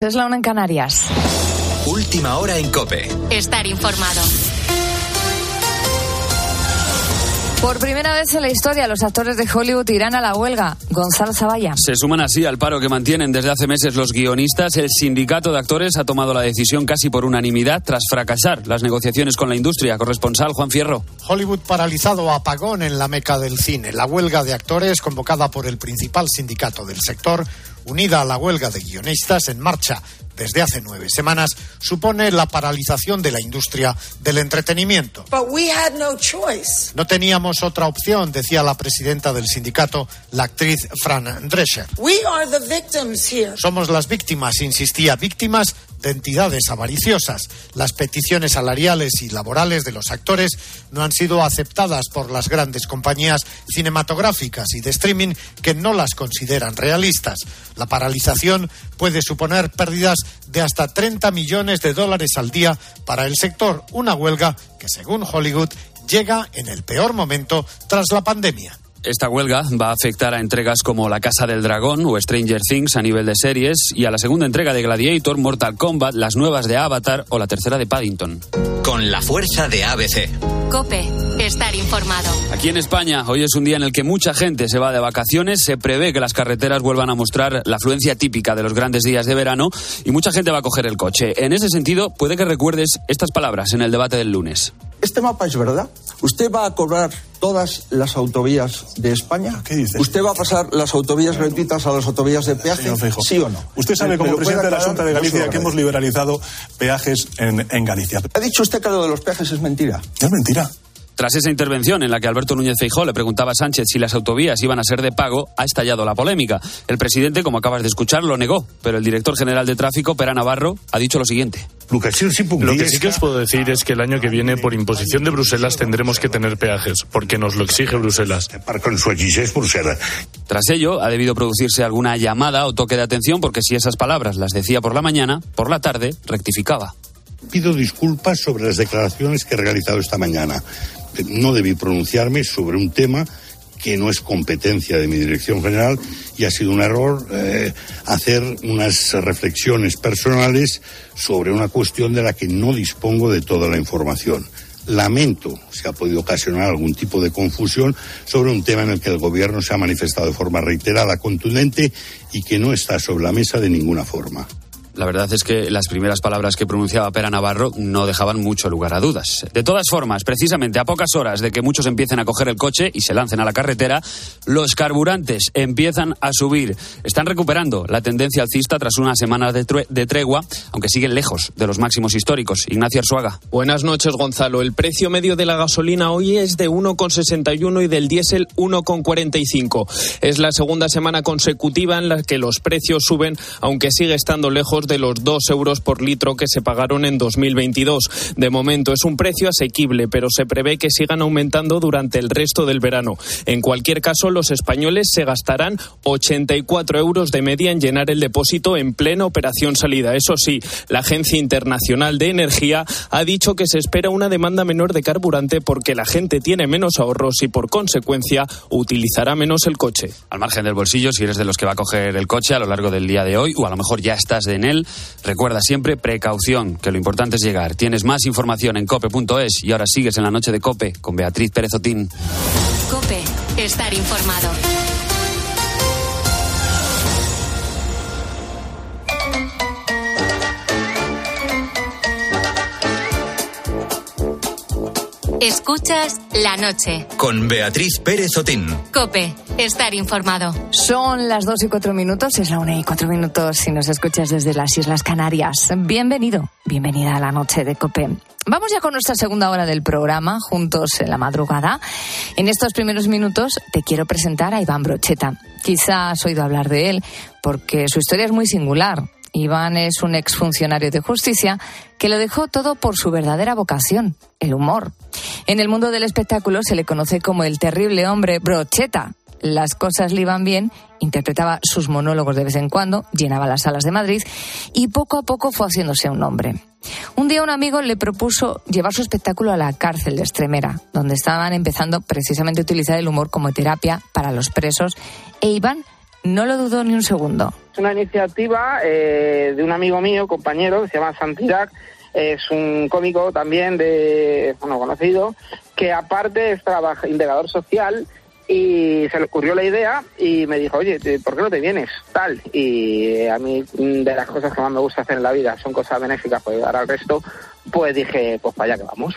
Es la una en Canarias. Última hora en Cope. Estar informado. Por primera vez en la historia, los actores de Hollywood irán a la huelga. Gonzalo Zavalla. Se suman así al paro que mantienen desde hace meses los guionistas. El sindicato de actores ha tomado la decisión casi por unanimidad tras fracasar las negociaciones con la industria. Corresponsal Juan Fierro. Hollywood paralizado apagón en la meca del cine. La huelga de actores, convocada por el principal sindicato del sector, unida a la huelga de guionistas en marcha desde hace nueve semanas, supone la paralización de la industria del entretenimiento. No teníamos otra opción, decía la presidenta del sindicato, la actriz Fran Drescher. Somos las víctimas, insistía, víctimas de entidades avariciosas. Las peticiones salariales y laborales de los actores no han sido aceptadas por las grandes compañías cinematográficas y de streaming que no las consideran realistas. La paralización puede suponer pérdidas de hasta 30 millones de dólares al día para el sector, una huelga que, según Hollywood, llega en el peor momento tras la pandemia. Esta huelga va a afectar a entregas como La Casa del Dragón o Stranger Things a nivel de series y a la segunda entrega de Gladiator, Mortal Kombat, las nuevas de Avatar o la tercera de Paddington. Con la fuerza de ABC. Cope, estar informado. Aquí en España, hoy es un día en el que mucha gente se va de vacaciones, se prevé que las carreteras vuelvan a mostrar la afluencia típica de los grandes días de verano y mucha gente va a coger el coche. En ese sentido, puede que recuerdes estas palabras en el debate del lunes. Este mapa es verdad. ¿Usted va a cobrar todas las autovías de España? ¿Qué dice? ¿Usted va a pasar las autovías gratuitas a las autovías de peaje? ¿Sí o no? Usted sabe, ¿Me- como presidente de la? Junta de Galicia, que hemos liberalizado peajes en, en Galicia. ¿Ha dicho usted que lo de los peajes es mentira? Es mentira. Tras esa intervención en la que Alberto Núñez Feijóo le preguntaba a Sánchez si las autovías iban a ser de pago, ha estallado la polémica. El presidente, como acabas de escuchar, lo negó, pero el director general de tráfico, Pera Navarro, ha dicho lo siguiente. Lo que sí que os puedo decir es que el año que viene, por imposición de Bruselas, tendremos que tener peajes, porque nos lo exige Bruselas. Tras ello, ha debido producirse alguna llamada o toque de atención porque si esas palabras las decía por la mañana, por la tarde rectificaba. Pido disculpas sobre las declaraciones que he realizado esta mañana. No debí pronunciarme sobre un tema que no es competencia de mi dirección general y ha sido un error eh, hacer unas reflexiones personales sobre una cuestión de la que no dispongo de toda la información. Lamento si ha podido ocasionar algún tipo de confusión sobre un tema en el que el Gobierno se ha manifestado de forma reiterada, contundente y que no está sobre la mesa de ninguna forma. La verdad es que las primeras palabras que pronunciaba Pera Navarro no dejaban mucho lugar a dudas. De todas formas, precisamente a pocas horas de que muchos empiecen a coger el coche y se lancen a la carretera, los carburantes empiezan a subir. Están recuperando la tendencia alcista tras una semana de, de tregua, aunque siguen lejos de los máximos históricos. Ignacio Arzuaga. Buenas noches, Gonzalo. El precio medio de la gasolina hoy es de 1,61 y del diésel 1,45. Es la segunda semana consecutiva en la que los precios suben, aunque sigue estando lejos de los 2 euros por litro que se pagaron en 2022. De momento es un precio asequible, pero se prevé que sigan aumentando durante el resto del verano. En cualquier caso, los españoles se gastarán 84 euros de media en llenar el depósito en plena operación salida. Eso sí, la Agencia Internacional de Energía ha dicho que se espera una demanda menor de carburante porque la gente tiene menos ahorros y por consecuencia utilizará menos el coche. Al margen del bolsillo, si eres de los que va a coger el coche a lo largo del día de hoy, o a lo mejor ya estás en él, recuerda siempre precaución, que lo importante es llegar. Tienes más información en cope.es y ahora sigues en la noche de cope con Beatriz Pérez Otín. Cope, estar informado. Escuchas la noche. Con Beatriz Pérez Otín. Cope, estar informado. Son las dos y cuatro minutos, es la una y cuatro minutos si nos escuchas desde las Islas Canarias. Bienvenido, bienvenida a la noche de COPE. Vamos ya con nuestra segunda hora del programa, juntos en la madrugada. En estos primeros minutos te quiero presentar a Iván Brocheta. Quizá has oído hablar de él porque su historia es muy singular. Iván es un exfuncionario de justicia que lo dejó todo por su verdadera vocación, el humor. En el mundo del espectáculo se le conoce como el terrible hombre Brocheta. Las cosas le iban bien, interpretaba sus monólogos de vez en cuando, llenaba las salas de Madrid y poco a poco fue haciéndose un nombre. Un día un amigo le propuso llevar su espectáculo a la cárcel de Extremera, donde estaban empezando precisamente a utilizar el humor como terapia para los presos, e Iván no lo dudó ni un segundo. Es una iniciativa eh, de un amigo mío, compañero, que se llama Santiago, es un cómico también de, bueno, conocido, que aparte es integrador social y se le ocurrió la idea y me dijo, oye, ¿por qué no te vienes? Tal. Y a mí de las cosas que más me gusta hacer en la vida son cosas benéficas para ayudar al resto, pues dije, pues para allá que vamos.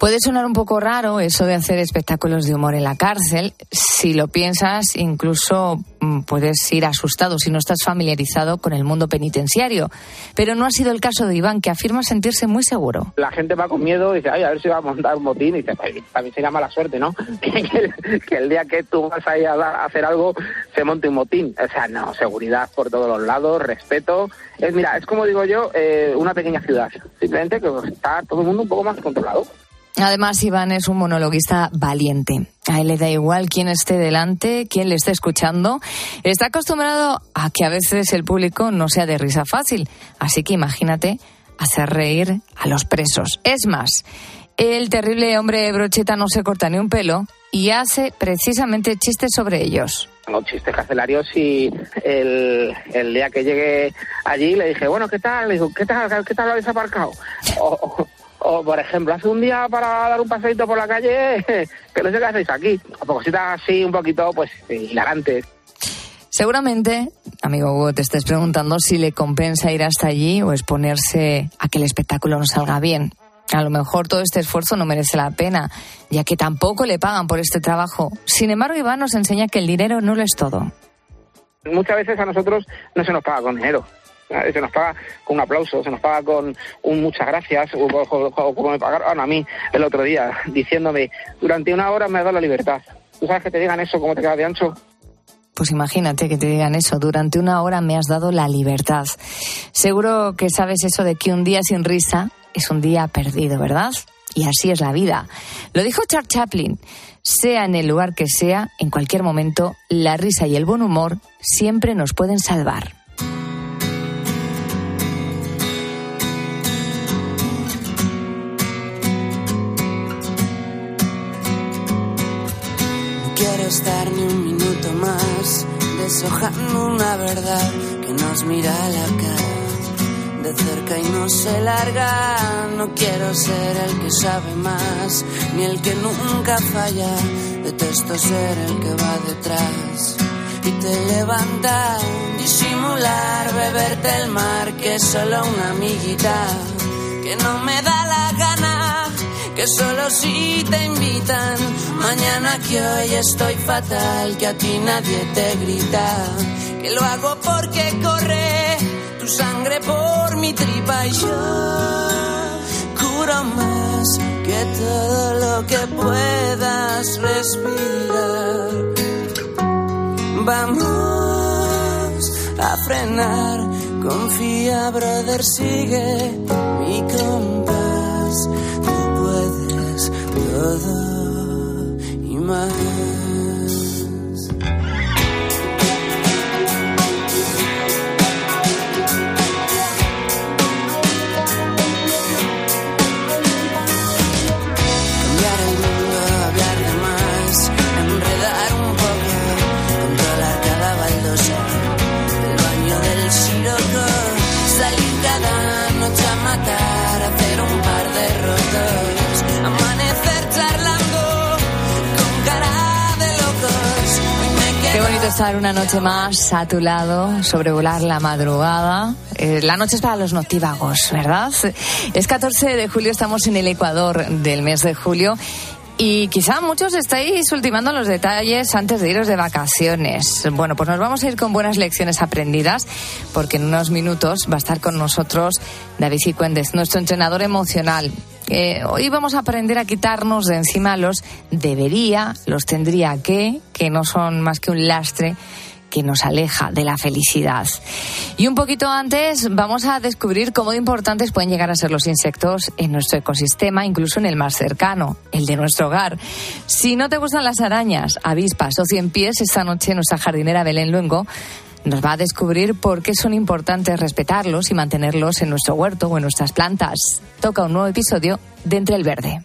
Puede sonar un poco raro eso de hacer espectáculos de humor en la cárcel. Si lo piensas, incluso mm, puedes ir asustado si no estás familiarizado con el mundo penitenciario. Pero no ha sido el caso de Iván, que afirma sentirse muy seguro. La gente va con miedo y dice, ay, a ver si va a montar un motín. Y dice, también sería mala suerte, ¿no? que, el, día que tú vas a ir a hacer algo se monte un motín. O sea, no, seguridad por todos los lados, respeto. Es, mira, es como digo yo, eh, una pequeña ciudad. Simplemente que está todo el mundo un poco más controlado. Además, Iván es un monologuista valiente. A él le da igual quién esté delante, quién le esté escuchando. Está acostumbrado a que a veces el público no sea de risa fácil. Así que imagínate hacer reír a los presos. Es más, el terrible hombre brocheta no se corta ni un pelo y hace precisamente chistes sobre ellos. Tengo chistes carcelarios y el, día que llegué allí le dije, bueno, ¿qué tal? Le digo, ¿qué tal, qué tal lo habéis aparcado? O, por ejemplo, hace un día para dar un paseito por la calle, que no sé qué hacéis aquí. A cositas así un poquito, pues, hilarantes. Seguramente, amigo Hugo, te estés preguntando si le compensa ir hasta allí o exponerse a que el espectáculo no salga bien. A lo mejor todo este esfuerzo no merece la pena, ya que tampoco le pagan por este trabajo. Sin embargo, Iván nos enseña que el dinero no lo es todo. Muchas veces a nosotros no se nos paga con dinero se nos paga con un aplauso, se nos paga con un muchas gracias, o, como me pagaron a mí el otro día, diciéndome, durante una hora me has dado la libertad. ¿Tú sabes que te digan eso, cómo te quedas de ancho? Pues imagínate que te digan eso, durante una hora me has dado la libertad. Seguro que sabes eso de que un día sin risa es un día perdido, ¿verdad? Y así es la vida. Lo dijo Charles Chaplin. Sea en el lugar que sea, en cualquier momento, la risa y el buen humor siempre nos pueden salvar. Estar ni un minuto más deshojando una verdad que nos mira a la cara de cerca y no se larga. No quiero ser el que sabe más ni el que nunca falla. Detesto ser el que va detrás y te levanta. Disimular, beberte el mar, que es solo una amiguita que no me da la gana que solo si te invitan. Mañana que hoy estoy fatal, que a ti nadie te grita. Que lo hago porque corre tu sangre por mi tripa y yo curo más que todo lo que puedas respirar. Vamos a frenar, confía, brother, sigue mi compás todo y más. Estar una noche más a tu lado, sobrevolar la madrugada. Eh, la noche es para los noctívagos, ¿verdad? Es 14 de julio, estamos en el Ecuador del mes de julio y quizá muchos estáis ultimando los detalles antes de iros de vacaciones. Bueno, pues nos vamos a ir con buenas lecciones aprendidas, porque en unos minutos va a estar con nosotros David Cicuendes, nuestro entrenador emocional. Hoy vamos a aprender a quitarnos de encima los debería, los tendría que, que no son más que un lastre que nos aleja de la felicidad. Y un poquito antes vamos a descubrir cómo importantes pueden llegar a ser los insectos en nuestro ecosistema, incluso en el más cercano, el de nuestro hogar. Si no te gustan las arañas, avispas o cien pies, esta noche nuestra jardinera Belén Luengo nos va a descubrir por qué son importantes respetarlos y mantenerlos en nuestro huerto o en nuestras plantas. Toca un nuevo episodio de Entre el Verde.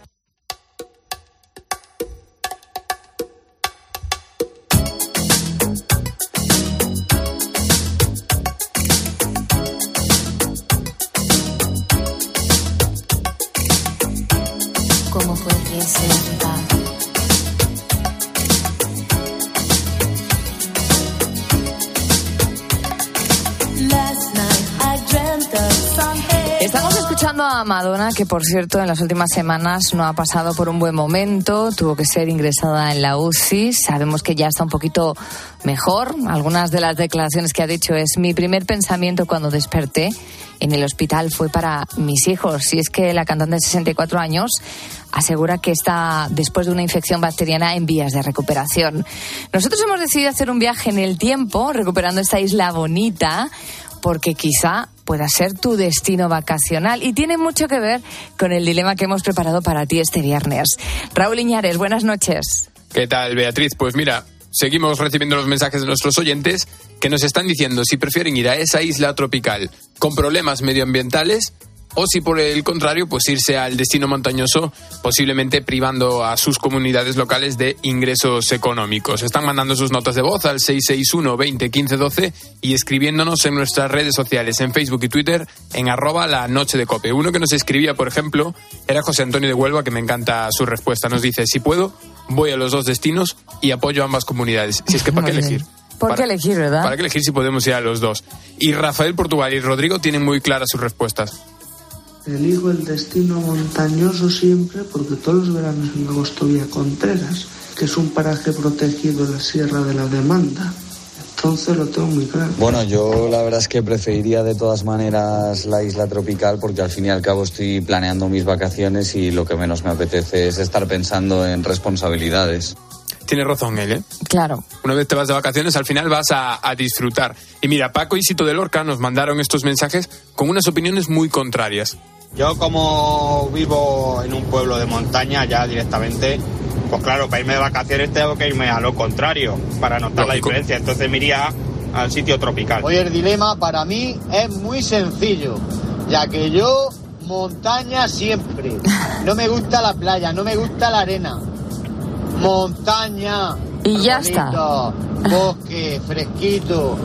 A Madonna, que por cierto en las últimas semanas no ha pasado por un buen momento, tuvo que ser ingresada en la UCI, sabemos que ya está un poquito mejor, algunas de las declaraciones que ha dicho es mi primer pensamiento cuando desperté en el hospital fue para mis hijos, y es que la cantante de 64 años asegura que está después de una infección bacteriana en vías de recuperación. Nosotros hemos decidido hacer un viaje en el tiempo, recuperando esta isla bonita, porque quizá pueda ser tu destino vacacional y tiene mucho que ver con el dilema que hemos preparado para ti este viernes. Raúl Iñares, buenas noches. ¿Qué tal, Beatriz? Pues mira, seguimos recibiendo los mensajes de nuestros oyentes que nos están diciendo si prefieren ir a esa isla tropical con problemas medioambientales o si por el contrario, pues irse al destino montañoso, posiblemente privando a sus comunidades locales de ingresos económicos. Están mandando sus notas de voz al 661 20 15 12 y escribiéndonos en nuestras redes sociales, en Facebook y Twitter, en arroba la noche de cope. Uno que nos escribía, por ejemplo, era José Antonio de Huelva, que me encanta su respuesta. Nos dice, si puedo, voy a los dos destinos y apoyo a ambas comunidades. Si es que para qué elegir. ¿Por qué elegir, verdad? ¿Para qué elegir si podemos ir a los dos? Y Rafael Portugal y Rodrigo tienen muy claras sus respuestas. Elijo el destino montañoso siempre porque todos los veranos en agosto voy a Contreras, que es un paraje protegido en la Sierra de la Demanda. Entonces lo tengo muy claro. Bueno, yo la verdad es que preferiría de todas maneras la isla tropical porque al fin y al cabo estoy planeando mis vacaciones y lo que menos me apetece es estar pensando en responsabilidades. Tiene razón él, ¿eh? Claro. Una vez te vas de vacaciones, al final vas a, a disfrutar. Y mira, Paco y Sito de Lorca nos mandaron estos mensajes con unas opiniones muy contrarias. Yo como vivo en un pueblo de montaña ya directamente, pues claro, para irme de vacaciones tengo que irme a lo contrario para notar la diferencia. Entonces me iría al sitio tropical. Hoy el dilema para mí es muy sencillo, ya que yo montaña siempre. No me gusta la playa, no me gusta la arena. Montaña. Y ya está. Bosque, fresquito.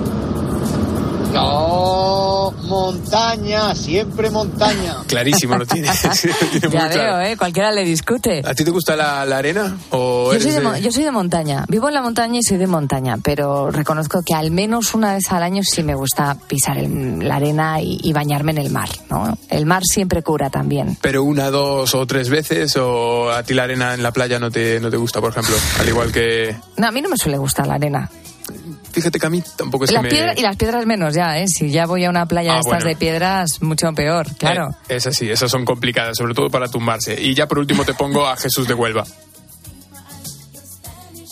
No, montaña, siempre montaña. Clarísimo lo tiene. ya veo, ¿eh? Cualquiera le discute. ¿A ti te gusta la, la arena? O yo, soy de, de... yo soy de montaña. Vivo en la montaña y soy de montaña, pero reconozco que al menos una vez al año sí me gusta pisar el, la arena y, y, bañarme en el mar, ¿no? El mar siempre cura también. ¿Pero una, dos o tres veces? ¿O a ti la arena en la playa no te, no te gusta, por ejemplo? Al igual que... No, a mí no me suele gustar la arena fíjate que a mí tampoco es las que me... Y las piedras menos ya, ¿eh? Si ya voy a una playa Ah, de estas bueno. de piedras, mucho peor, claro. Eh, esas sí, esas son complicadas, sobre todo para tumbarse. Y ya por último te pongo a Jesús de Huelva.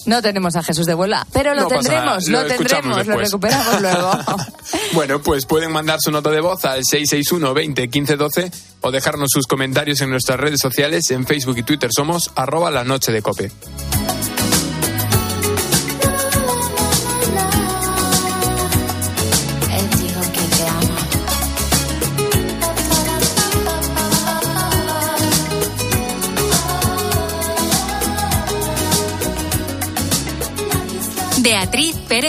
No tenemos a Jesús de Huelva, pero lo No tendremos, lo, tendremos, lo recuperamos luego. Bueno, pues pueden mandar su nota de voz al 661 20 15 12 o dejarnos sus comentarios en nuestras redes sociales. En Facebook y Twitter somos arroba la noche de cope.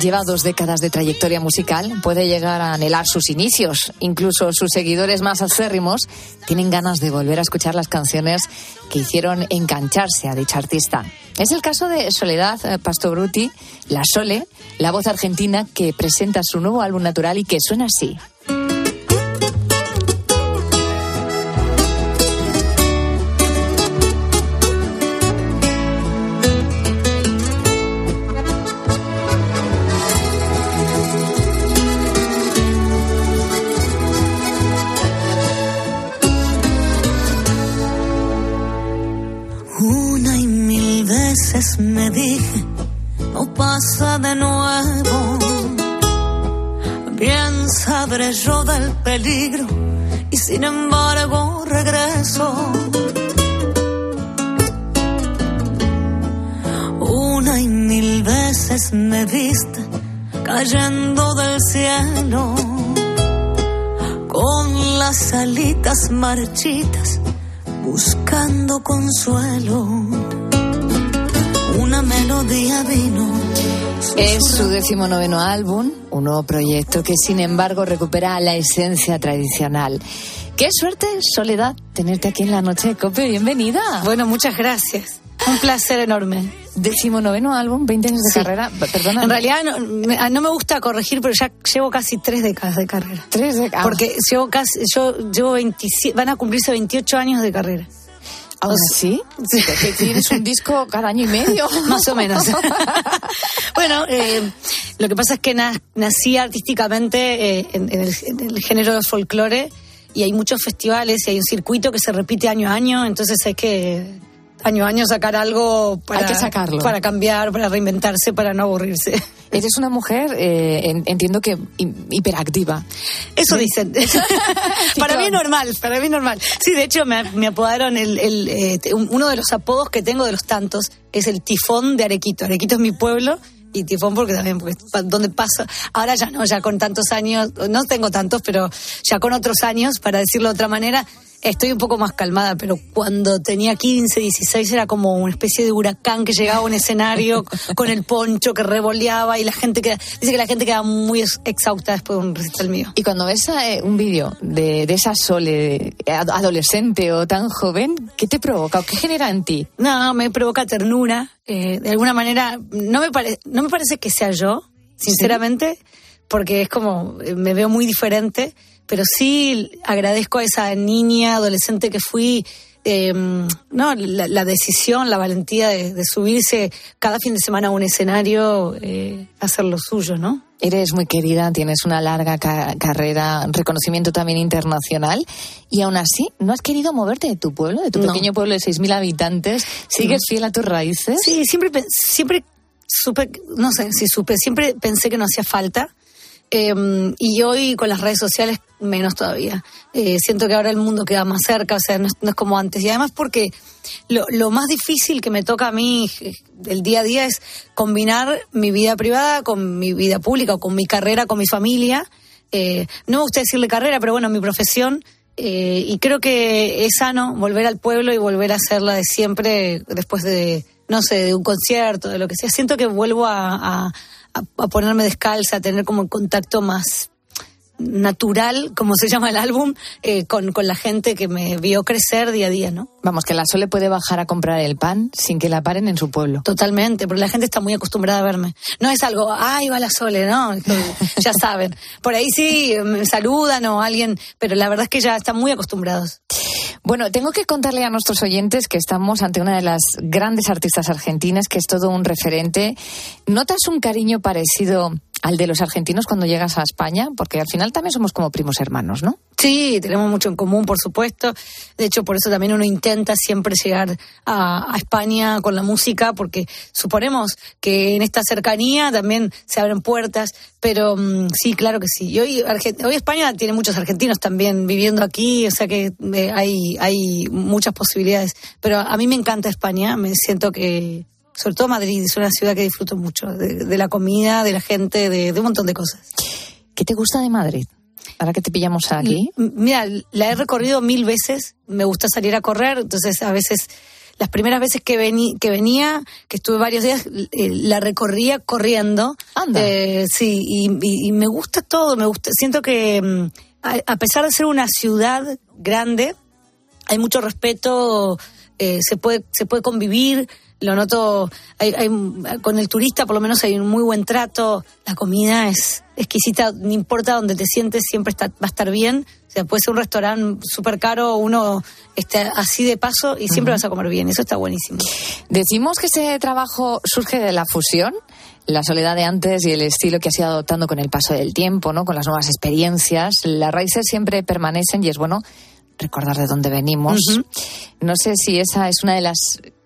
Lleva dos décadas de trayectoria musical, puede llegar a anhelar sus inicios. Incluso sus seguidores más acérrimos tienen ganas de volver a escuchar las canciones que hicieron engancharse a dicho artista. Es el caso de Soledad eh, Pastobruti, La Sole, la voz argentina que presenta su nuevo álbum natural y que suena así. Cayendo del cielo con las alitas marchitas buscando consuelo. Una melodía vino. Es su decimonoveno álbum, un nuevo proyecto que sin embargo recupera la esencia tradicional. Qué suerte, Soledad, tenerte aquí en la noche de Cope. Bienvenida. Bueno, muchas gracias. Un placer enorme. Decimonoveno álbum, 20 años de Sí. carrera. Perdona. En realidad no me, ah, no me gusta corregir, pero ya llevo casi tres décadas de carrera. Tres décadas. Porque llevo casi, yo llevo 27, van a cumplirse 28 años de carrera. ¿Aún así? Que tienes un disco cada año y medio. Más o menos. bueno, eh, lo que pasa es que na- nací artísticamente eh, en, en el, en el género del folclore y hay muchos festivales y hay un circuito que se repite año a año, entonces hay que año a año sacar algo para, Hay que sacarlo. para cambiar, para reinventarse, para no aburrirse. Eres una mujer, eh, en- entiendo que hi- hiperactiva. Eso dicen. para mí normal, para mí normal. Sí, de hecho me, me apodaron el, el, eh, uno de los apodos que tengo de los tantos es el tifón de Arequito. Arequito es mi pueblo y tifón porque también porque donde paso. Ahora ya no, ya con tantos años, no tengo tantos, pero ya con otros años, para decirlo de otra manera, estoy un poco más calmada, pero cuando tenía 15, 16 era como una especie de huracán que llegaba a un escenario con el poncho que revoleaba y la gente queda, dice que la gente queda muy ex- exhausta después de un recital mío. Y cuando ves eh, un vídeo de, de esa Sole ad- adolescente o tan joven, ¿qué te provoca o qué genera en ti? No, me provoca ternura. eh, de alguna manera, no me, pare- no me parece que sea yo, sinceramente, porque es como, eh, me veo muy diferente, pero sí agradezco a esa niña, adolescente que fui, eh, no, la, la decisión, la valentía de, de subirse cada fin de semana a un escenario, eh, hacer lo suyo, ¿no? Eres muy querida, tienes una larga ca- carrera, reconocimiento también internacional y aún así no has querido moverte de tu pueblo, de tu No. pequeño pueblo de 6.000 habitantes. ¿Sigues fiel a tus raíces? Sí, siempre, siempre supe, no sé si supe, siempre pensé que no hacía falta. Eh, y hoy con las redes sociales menos todavía. Eh, siento que ahora el mundo queda más cerca, o sea, no es, no es como antes. Y además porque lo, más difícil que me toca a mí eh, el día a día es combinar mi vida privada con mi vida pública o con mi carrera, con mi familia. Eh, no me gusta decirle carrera, pero bueno, mi profesión. Eh, y creo que es sano volver al pueblo y volver a hacerla de siempre después de, no sé, de un concierto, de lo que sea. Siento que vuelvo a, a- a- a ponerme descalza, a tener como un contacto más natural, como se llama el álbum, eh, con, con la gente que me vio crecer día a día, ¿no? Vamos, que la Sole puede bajar a comprar el pan sin que la paren en su pueblo. Totalmente, porque la gente está muy acostumbrada a verme. No es algo, ay, va la Sole, ¿no? ya saben. Por ahí sí me saludan o alguien, pero la verdad es que ya están muy acostumbrados. Bueno, tengo que contarle a nuestros oyentes que estamos ante una de las grandes artistas argentinas, que es todo un referente. ¿Notas un cariño parecido al de los argentinos cuando llegas a España? Porque al final también somos como primos hermanos, ¿no? Sí, tenemos mucho en común, por supuesto. De hecho, por eso también uno intenta siempre llegar a, España con la música, porque suponemos que en esta cercanía también se abren puertas. Pero mm, sí, claro que sí. Y hoy, hoy España tiene muchos argentinos también viviendo aquí, o sea que eh, hay, hay muchas posibilidades. Pero a mí me encanta España, me siento que, sobre todo Madrid, es una ciudad que disfruto mucho, de, de la comida, de la gente, de, de un montón de cosas. ¿Qué te gusta de Madrid? Ahora que te pillamos aquí. Mira, la he recorrido mil veces, me gusta salir a correr, entonces a veces, las primeras veces que, vení, que venía, que estuve varios días, eh, la recorría corriendo. Anda. Eh, sí, y, y- y me gusta todo, me gusta, siento que mm, a, a pesar de ser una ciudad grande, hay mucho respeto, eh, se, puede, se puede convivir, lo noto, hay, hay- con el turista por lo menos hay un muy buen trato, la comida es exquisita, no importa donde te sientes, siempre está, va a estar bien. O sea, puede ser un restaurante súper caro, uno está así de paso y siempre vas a comer bien, eso está buenísimo. Decimos que ese trabajo surge de la fusión, la soledad de antes y el estilo que has ido adoptando con el paso del tiempo, ¿no? Con las nuevas experiencias. Las raíces siempre permanecen y es bueno recordar de dónde venimos. No sé si esa es una de las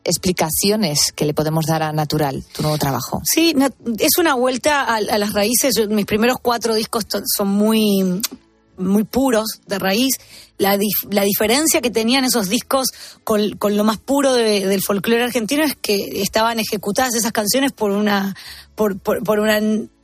explicaciones que le podemos dar a Natural, tu nuevo trabajo. Sí, es una vuelta a, a las raíces. Yo- mis primeros cuatro discos son muy, muy puros de raíz. La, dif- la diferencia que tenían esos discos con, con lo más puro de- del folclore argentino es que estaban ejecutadas esas canciones por una, por, por, una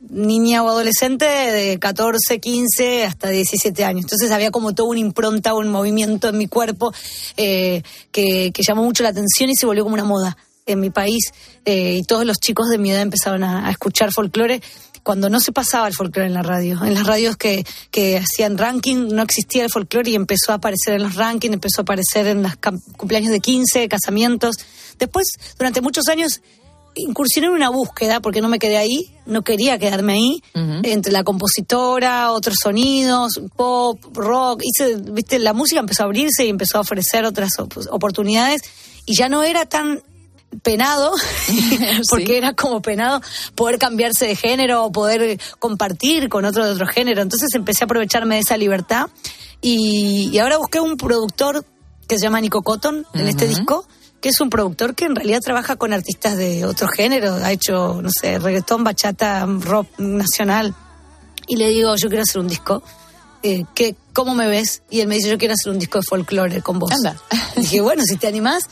niña o adolescente de 14, 15 hasta 17 años. Entonces había como toda una impronta, un movimiento en mi cuerpo eh, que, que llamó mucho la atención y se volvió como una moda en mi país. eh, y todos los chicos de mi edad empezaron a, a escuchar folclore cuando no se pasaba el folclore en la radio. En las radios que, que hacían ranking no existía el folclore y empezó a aparecer en los rankings, empezó a aparecer en los cumpleaños de 15, casamientos. Después, durante muchos años, incursioné en una búsqueda, porque no me quedé ahí, no quería quedarme ahí, entre la compositora, otros sonidos, pop, rock, hice, viste, la música empezó a abrirse y empezó a ofrecer otras op- oportunidades y ya no era tan penado, porque era como penado poder cambiarse de género o poder compartir con otro de otro género. Entonces empecé a aprovecharme de esa libertad y, y ahora busqué un productor que se llama Nico Cotton en este disco, que es un productor que en realidad trabaja con artistas de otro género, ha hecho, no sé, reggaetón, bachata, rock nacional. Y le digo, yo quiero hacer un disco. Eh, ¿qué, ¿Cómo me ves? Y él me dice, yo quiero hacer un disco de folclore con vos. Anda. Dije, bueno, si te animás.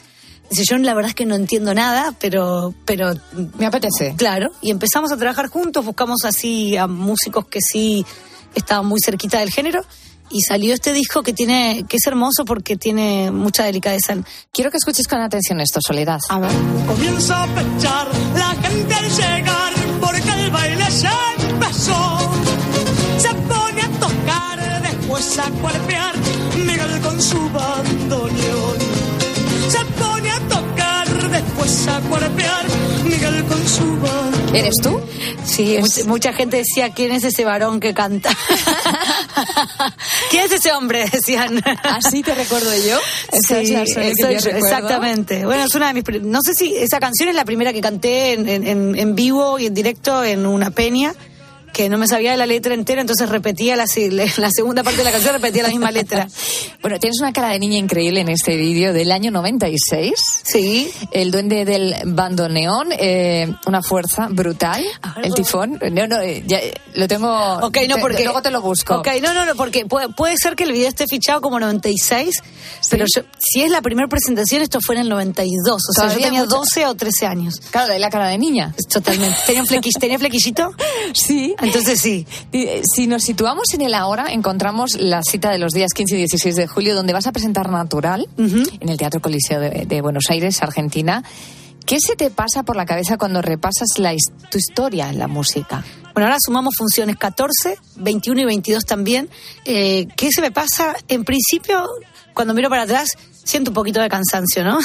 Dice, yo la verdad es que no entiendo nada, pero... pero Me apetece. Claro, y empezamos a trabajar juntos, buscamos así a músicos que sí estaban muy cerquita del género y salió este disco que tiene que es hermoso porque tiene mucha delicadeza. Quiero que escuches con atención esto, Soledad. A ver. Comienza a pechar la gente al llegar porque el baile se ¿Eres tú? Sí, mucha, mucha gente decía, ¿quién es ese varón que canta? ¿Quién es ese hombre? Decían. Así te recuerdo yo. Esa es la Soledad que soy yo yo, recuerdo. exactamente. Bueno, es una de mis. No sé si esa canción es la primera que canté en- en vivo y en directo en una peña, que no me sabía de la letra entera, entonces repetía la, la segunda parte de la canción, repetía la misma letra. Bueno, tienes una cara de niña increíble en este vídeo del año 96. Sí. El duende del bandoneón, eh, una fuerza brutal. El tifón. No, no, eh, ya, eh, lo tengo. Ok, no, te- porque. Luego te lo busco. Ok, no, no, no, porque puede, puede ser que el video esté fichado como 96, pero yo- si es la primera presentación, esto fue en el 92. O sea, yo tenía mucho- 12 o 13 años. Claro, de la cara de niña. Totalmente. ¿Tenía, un flequis- ¿tenía flequillito? Sí. Entonces sí. Eh, Si nos situamos en el ahora, encontramos la cita de los días 15 y 16 de julio, donde vas a presentar Natural en el Teatro Coliseo de, de Buenos Aires, Argentina. ¿Qué se te pasa por la cabeza cuando repasas la, tu historia en la música? Bueno, ahora sumamos funciones 14, 21 y 22 también. Eh, ¿Qué se me pasa? En principio, cuando miro para atrás, siento un poquito de cansancio, ¿no?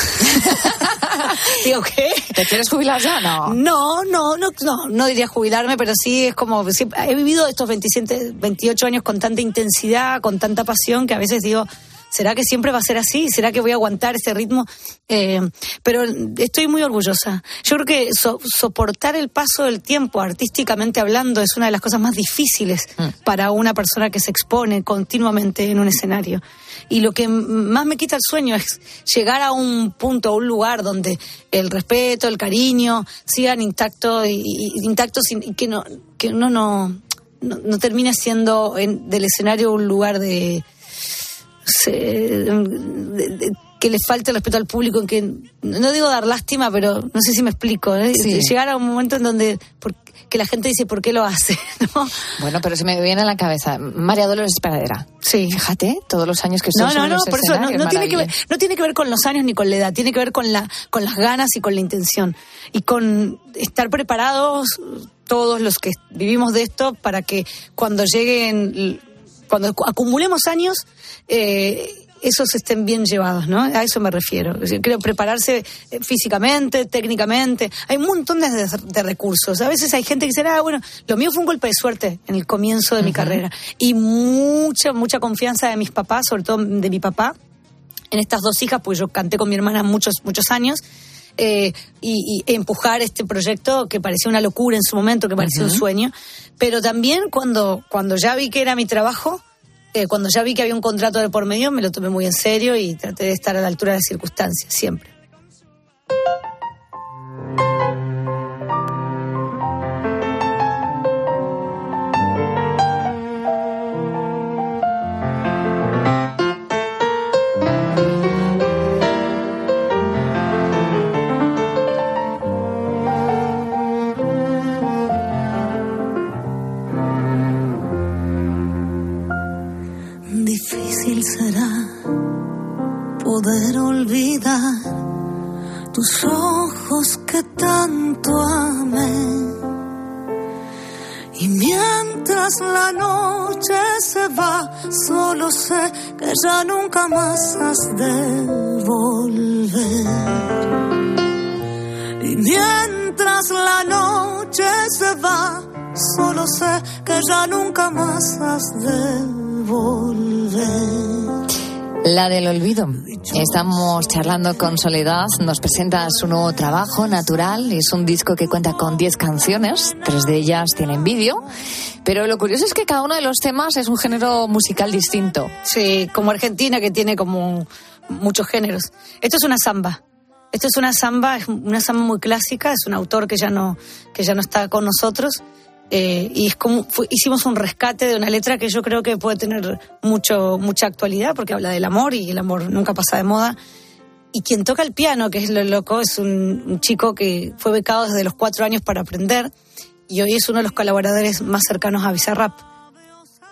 Digo, ¿qué? ¿Te quieres jubilar ya? No. No, no, no, no, no diría jubilarme, pero sí es como, sí, he vivido estos 27, 28 años con tanta intensidad, con tanta pasión, que a veces digo, ¿será que siempre va a ser así? ¿Será que voy a aguantar ese ritmo? Eh, pero estoy muy orgullosa. Yo creo que so- soportar el paso del tiempo, artísticamente hablando, es una de las cosas más difíciles para una persona que se expone continuamente en un escenario. Y lo que más me quita el sueño es llegar a un punto, a un lugar donde el respeto, el cariño sigan intactos y, y- intactos y que no que uno no, no, no termine siendo en- del escenario un lugar de, no de- de- que le falte el respeto al público, en que no digo dar lástima, pero no sé si me explico, ¿eh? Sí. llegar a un momento en donde por- que la gente dice por qué lo hace, ¿no? Bueno, pero se me viene a la cabeza. María Dolores Paradera. Sí. Fíjate, todos los años que No, estás no, no, los por eso no, no tiene que ver, no tiene que ver con los años ni con la edad, tiene que ver con la, con las ganas y con la intención. Y con estar preparados todos los que vivimos de esto para que cuando lleguen, cuando acu- acumulemos años, eh, esos estén bien llevados, ¿no? A eso me refiero. Creo prepararse eh, físicamente, técnicamente. Hay un montón de, de recursos. A veces hay gente que dice, ah, bueno, lo mío fue un golpe de suerte en el comienzo de mi carrera. Y mucha, mucha confianza de mis papás, sobre todo de mi papá, en estas dos hijas, pues yo canté con mi hermana muchos, muchos años. Eh, y, y empujar este proyecto que parecía una locura en su momento, que parecía un sueño. Pero también cuando, cuando ya vi que era mi trabajo, Eh, cuando ya vi que había un contrato de por medio, me lo tomé muy en serio y traté de estar a la altura de las circunstancias, siempre. Olvidar tus ojos que tanto amé. Y mientras la noche se va, solo sé que ya nunca más has de volver. Y mientras la noche se va, solo sé que ya nunca más has de volver. La del olvido. Estamos charlando con Soledad, nos presenta su nuevo trabajo, Natural. Es un disco que cuenta con 10 canciones, tres de ellas tienen vídeo. Pero lo curioso es que cada uno de los temas es un género musical distinto. Sí, como Argentina que tiene como muchos géneros. Esto es una samba. Esto es una samba, es una samba muy clásica, es un autor que ya no, que ya no está con nosotros. Eh, y es como hicimos un rescate de una letra que yo creo que puede tener mucho mucha actualidad porque habla del amor y el amor nunca pasa de moda. Y quien toca el piano que es lo loco es un, un chico que fue becado desde los cuatro años para aprender y hoy es uno de los colaboradores más cercanos a Bizarrap.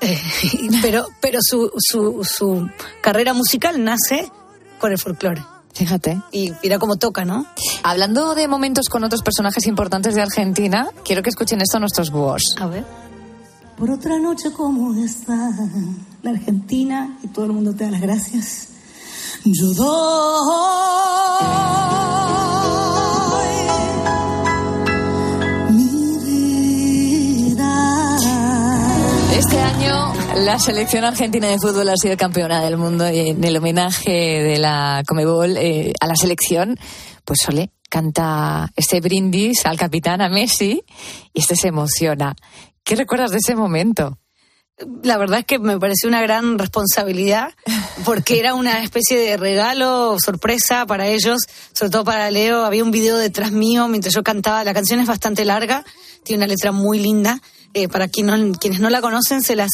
Eh, pero pero su, su, su carrera musical nace con el folclore Fíjate. y mira cómo toca no Hablando de momentos con otros personajes importantes de Argentina, quiero que escuchen esto nuestros búhos. a ver Por otra noche como esta, la Argentina y todo el mundo te da las gracias. Yo doy la selección argentina de fútbol ha sido campeona del mundo en el homenaje de la Comebol eh, a la selección, pues Sole canta este brindis al capitán, a Messi, y este se emociona. ¿Qué recuerdas de ese momento? la verdad es que me pareció una gran responsabilidad porque era una especie de regalo, sorpresa para ellos, sobre todo para Leo. Había un video detrás mío mientras yo cantaba. La canción es bastante larga, tiene una letra muy linda. Eh, para quienes no la conocen, se las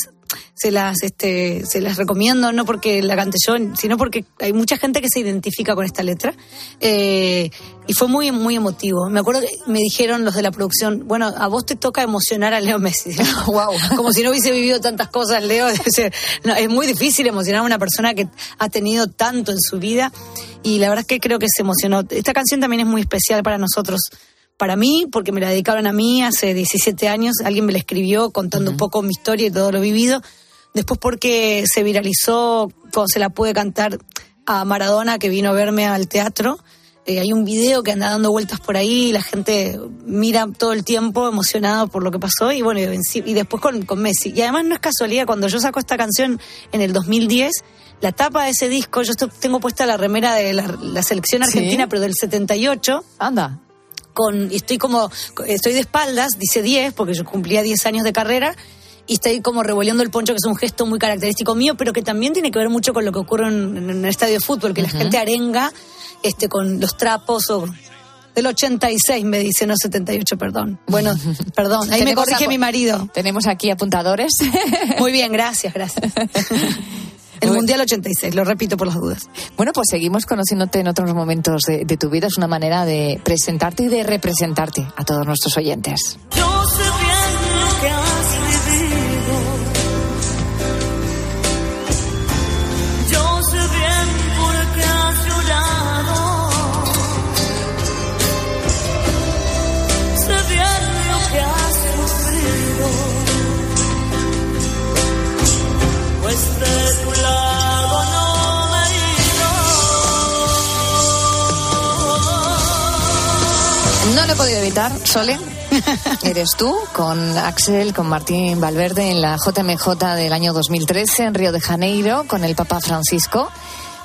se las este se las recomiendo no porque la cante yo sino porque hay mucha gente que se identifica con esta letra Eh, y fue muy muy emotivo. Me acuerdo que me dijeron los de la producción bueno a vos te toca emocionar a Leo Messi wow como si no hubiese vivido tantas cosas Leo. No, es muy difícil emocionar a una persona que ha tenido tanto en su vida y la verdad es que creo que se emocionó. Esta canción también es muy especial para nosotros para mí, porque me la dedicaron a mí hace 17 años, alguien me la escribió contando un poco mi historia y todo lo vivido. Después porque se viralizó cuando se la pude cantar a Maradona que vino a verme al teatro. Eh, hay un video que anda dando vueltas por ahí, la gente mira todo el tiempo emocionado por lo que pasó y bueno, y, después con, con Messi. Y además no es casualidad, cuando yo saco esta canción en el 2010, la tapa de ese disco, yo tengo puesta la remera de la, la selección Sí. argentina, pero del 78 Anda. Con, estoy como, estoy de espaldas, dice 10, porque yo cumplía 10 años de carrera, y estoy como revoleando el poncho, que es un gesto muy característico mío, pero que también tiene que ver mucho con lo que ocurre en, en el estadio de fútbol, que la gente arenga este, con los trapos o... Del 86 me dice, no 78, perdón. Bueno, perdón, ahí me corrige mi marido. Tenemos aquí apuntadores. Muy bien, gracias, gracias. El Mundial 86, lo repito por las dudas. Bueno, pues seguimos conociéndote en otros momentos de, de tu vida. Es una manera de presentarte y de representarte a todos nuestros oyentes. Yo Evitar, Sole. Eres tú, con Axel, con Martín Valverde en la JMJ del año 2013 en Río de Janeiro, con el Papa Francisco.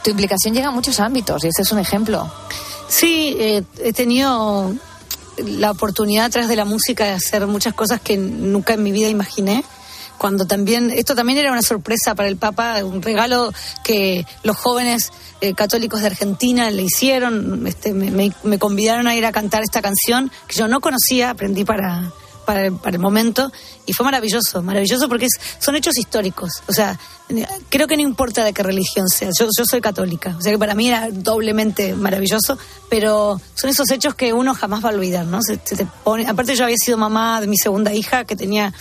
Tu implicación llega a muchos ámbitos y este es un ejemplo. Sí, eh, he tenido la oportunidad a través de la música de hacer muchas cosas que nunca en mi vida imaginé. Cuando también, esto también era una sorpresa para el Papa, un regalo que los jóvenes eh, católicos de Argentina le hicieron, este, me, me- convidaron a ir a cantar esta canción que yo no conocía, aprendí para, para, el, momento y fue maravilloso, maravilloso porque son hechos históricos. O sea, creo que no importa de qué religión sea, yo, yo soy católica, o sea que para mí era doblemente maravilloso, pero son esos hechos que uno jamás va a olvidar, ¿no? Se- se te pone, aparte yo había sido mamá de mi segunda hija que tenía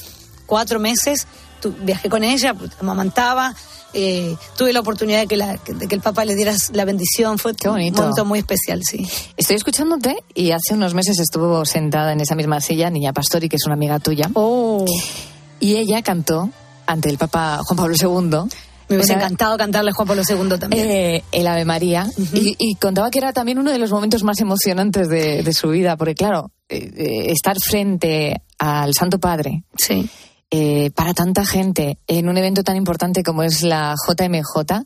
cuatro meses, tu- viajé con ella, pues, amamantaba. eh, tuve la oportunidad de que, la- de que el Papa le diera la bendición. Fue Qué bonito. un momento muy especial, sí. Estoy escuchándote y hace unos meses estuvo sentada en esa misma silla Niña Pastori, que es una amiga tuya. Oh. Y ella cantó ante el Papa Juan Pablo II. Me hubiese encantado cantarle a Juan Pablo II también. eh, el Ave María y, y contaba que era también uno de los momentos más emocionantes de, de su vida, porque claro, eh, eh, estar frente al Santo Padre sí. Eh, para tanta gente en un evento tan importante como es la JMJ,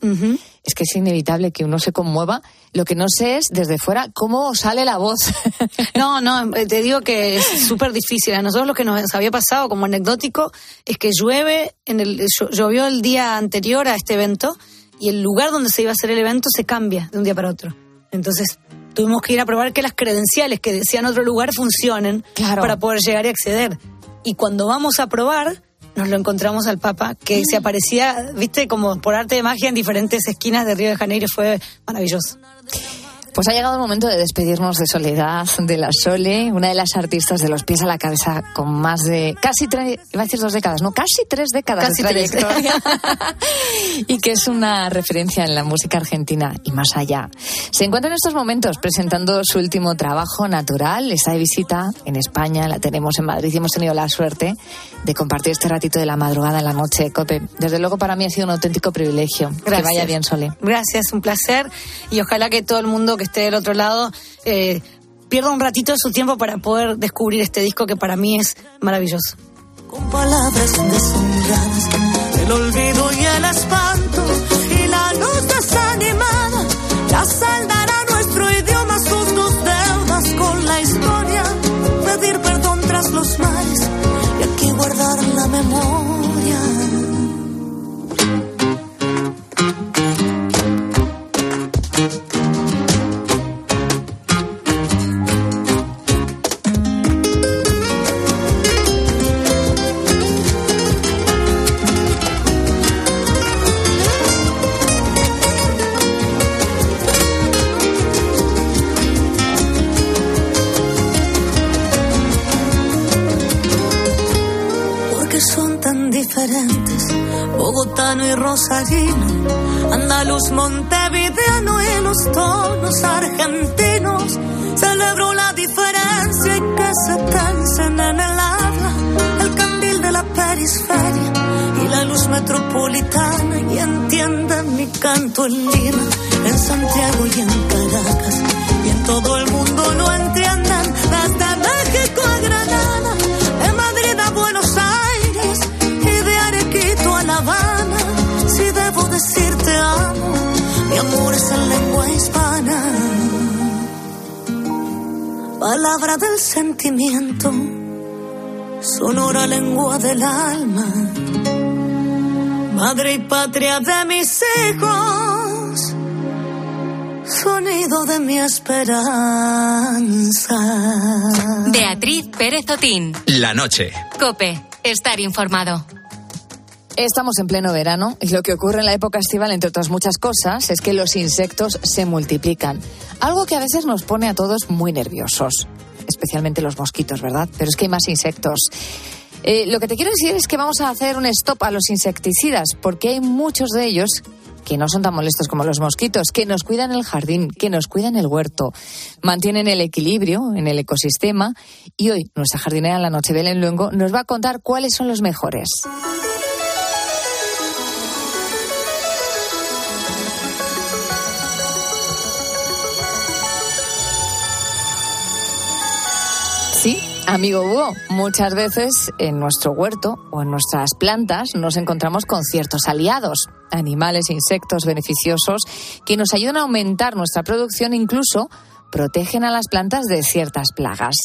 es que es inevitable que uno se conmueva. Lo que no sé es desde fuera cómo sale la voz. No, no, eh, te digo que es súper difícil. A nosotros lo que nos había pasado como anecdótico es que llueve, en el, llo- llovió el día anterior a este evento y el lugar donde se iba a hacer el evento se cambia de un día para otro. Entonces tuvimos que ir a probar que las credenciales que decían otro lugar funcionen para poder llegar y acceder. Y cuando vamos a probar, nos lo encontramos al Papa, que se aparecía, viste, como por arte de magia en diferentes esquinas de Río de Janeiro. Fue maravilloso. Pues ha llegado el momento de despedirnos de Soledad, de la Sole, una de las artistas de los pies a la cabeza con más de casi tres, iba a decir dos décadas, no, casi tres décadas Casi de tres. trayectoria. y que es una referencia en la música argentina y más allá. Se encuentra en estos momentos presentando su último trabajo natural, está de visita en España, la tenemos en Madrid y hemos tenido la suerte de compartir este ratito de la madrugada en la noche. Cope, desde luego para mí ha sido un auténtico privilegio. Que Gracias. vaya bien, Sole. Gracias, un placer. Y ojalá que todo el mundo que esté del otro lado eh, pierda un ratito de su tiempo para poder descubrir este disco que para mí es maravilloso. con palabras deshonradas, el olvido y el espanto y la luz desanimada, ya diferentes. Bogotano y rosarino, andaluz, montevideano y los tonos argentinos. Celebro la diferencia y que se tensen en el habla, el candil de la periferia y la luz metropolitana. Y entiendan mi canto en Lima, en Santiago y en Caracas. Y en todo el mundo lo entiendan, decirte amo, mi amor es en lengua hispana. Palabra del sentimiento, sonora lengua del alma. Madre y patria de mis hijos, sonido de mi esperanza. Beatriz Pérez Otín. La noche. Cope. Estar informado. Estamos en pleno verano y lo que ocurre en la época estival, entre otras muchas cosas, es que los insectos se multiplican. Algo que a veces nos pone a todos muy nerviosos, especialmente los mosquitos, ¿verdad? Pero es que hay más insectos. Eh, lo que te quiero decir es que vamos a hacer un stop a los insecticidas, porque hay muchos de ellos que no son tan molestos como los mosquitos, que nos cuidan el jardín, que nos cuidan el huerto, mantienen el equilibrio en el ecosistema. Y hoy nuestra jardinera la noche Belén Luengo nos va a contar cuáles son los mejores. Amigo Hugo, muchas veces en nuestro huerto o en nuestras plantas nos encontramos con ciertos aliados, animales, insectos beneficiosos que nos ayudan a aumentar nuestra producción e incluso protegen a las plantas de ciertas plagas.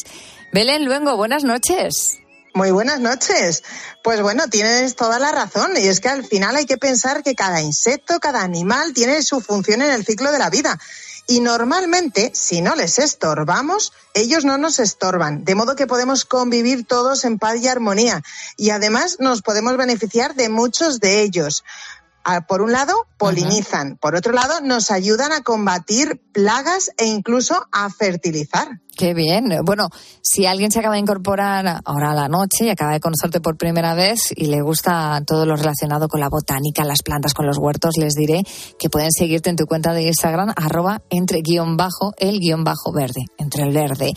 Belén Luengo, buenas noches. Muy buenas noches. Pues bueno, tienes toda la razón. Y es que al final hay que pensar que cada insecto, cada animal tiene su función en el ciclo de la vida. Y normalmente, si no les estorbamos, ellos no nos estorban. De modo que podemos convivir todos en paz y armonía. Y además nos podemos beneficiar de muchos de ellos. Por un lado, polinizan. Por otro lado, nos ayudan a combatir plagas e incluso a fertilizar. Qué bien. Bueno, si alguien se acaba de incorporar ahora a la noche y acaba de conocerte por primera vez y le gusta todo lo relacionado con la botánica, las plantas, con los huertos, les diré que pueden seguirte en tu cuenta de Instagram, arroba entre guion bajo el guion bajo verde, entre el verde.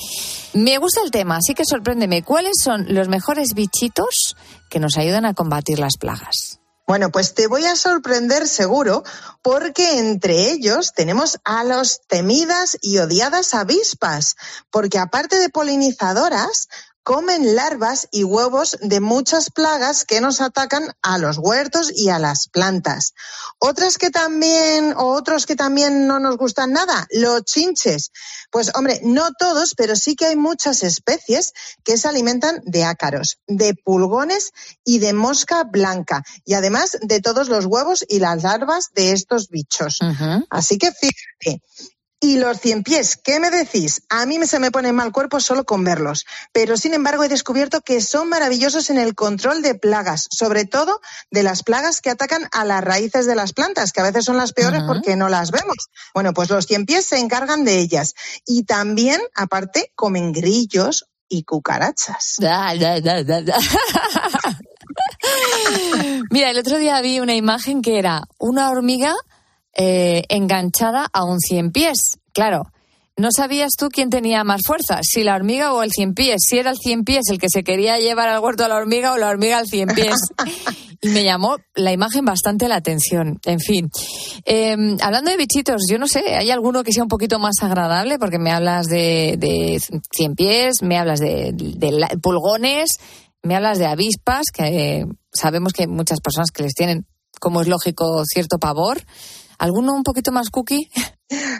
Me gusta el tema, así que sorpréndeme. ¿Cuáles son los mejores bichitos que nos ayudan a combatir las plagas? Bueno, pues te voy a sorprender seguro porque entre ellos tenemos a los temidas y odiadas avispas, porque aparte de polinizadoras, comen larvas y huevos de muchas plagas que nos atacan a los huertos y a las plantas. Otras que también, o otros que también no nos gustan nada, los chinches. Pues hombre, no todos, pero sí que hay muchas especies que se alimentan de ácaros, de pulgones y de mosca blanca, y además de todos los huevos y las larvas de estos bichos. Así que fíjate, y los cien pies, ¿qué me decís? A mí me- se me pone mal cuerpo solo con verlos, pero sin embargo he descubierto que son maravillosos en el control de plagas, sobre todo de las plagas que atacan a las raíces de las plantas, que a veces son las peores porque no las vemos. Bueno, pues los cien pies se encargan de ellas y también, aparte, comen grillos y cucarachas. Mira, el otro día vi una imagen que era una hormiga eh, enganchada a un cien pies. Claro, no sabías tú quién tenía más fuerza, si la hormiga o el cien pies, si era el cien pies el que se quería llevar al huerto a la hormiga o la hormiga al cien pies. Y me llamó la imagen bastante la atención. En fin, Eh, hablando de bichitos, yo no sé, ¿hay alguno que sea un poquito más agradable? Porque me hablas de, de cien pies, me hablas de, de la- pulgones, me hablas de avispas, que eh, sabemos que hay muchas personas que les tienen, como es lógico, cierto pavor. ¿Alguno un poquito más cookie?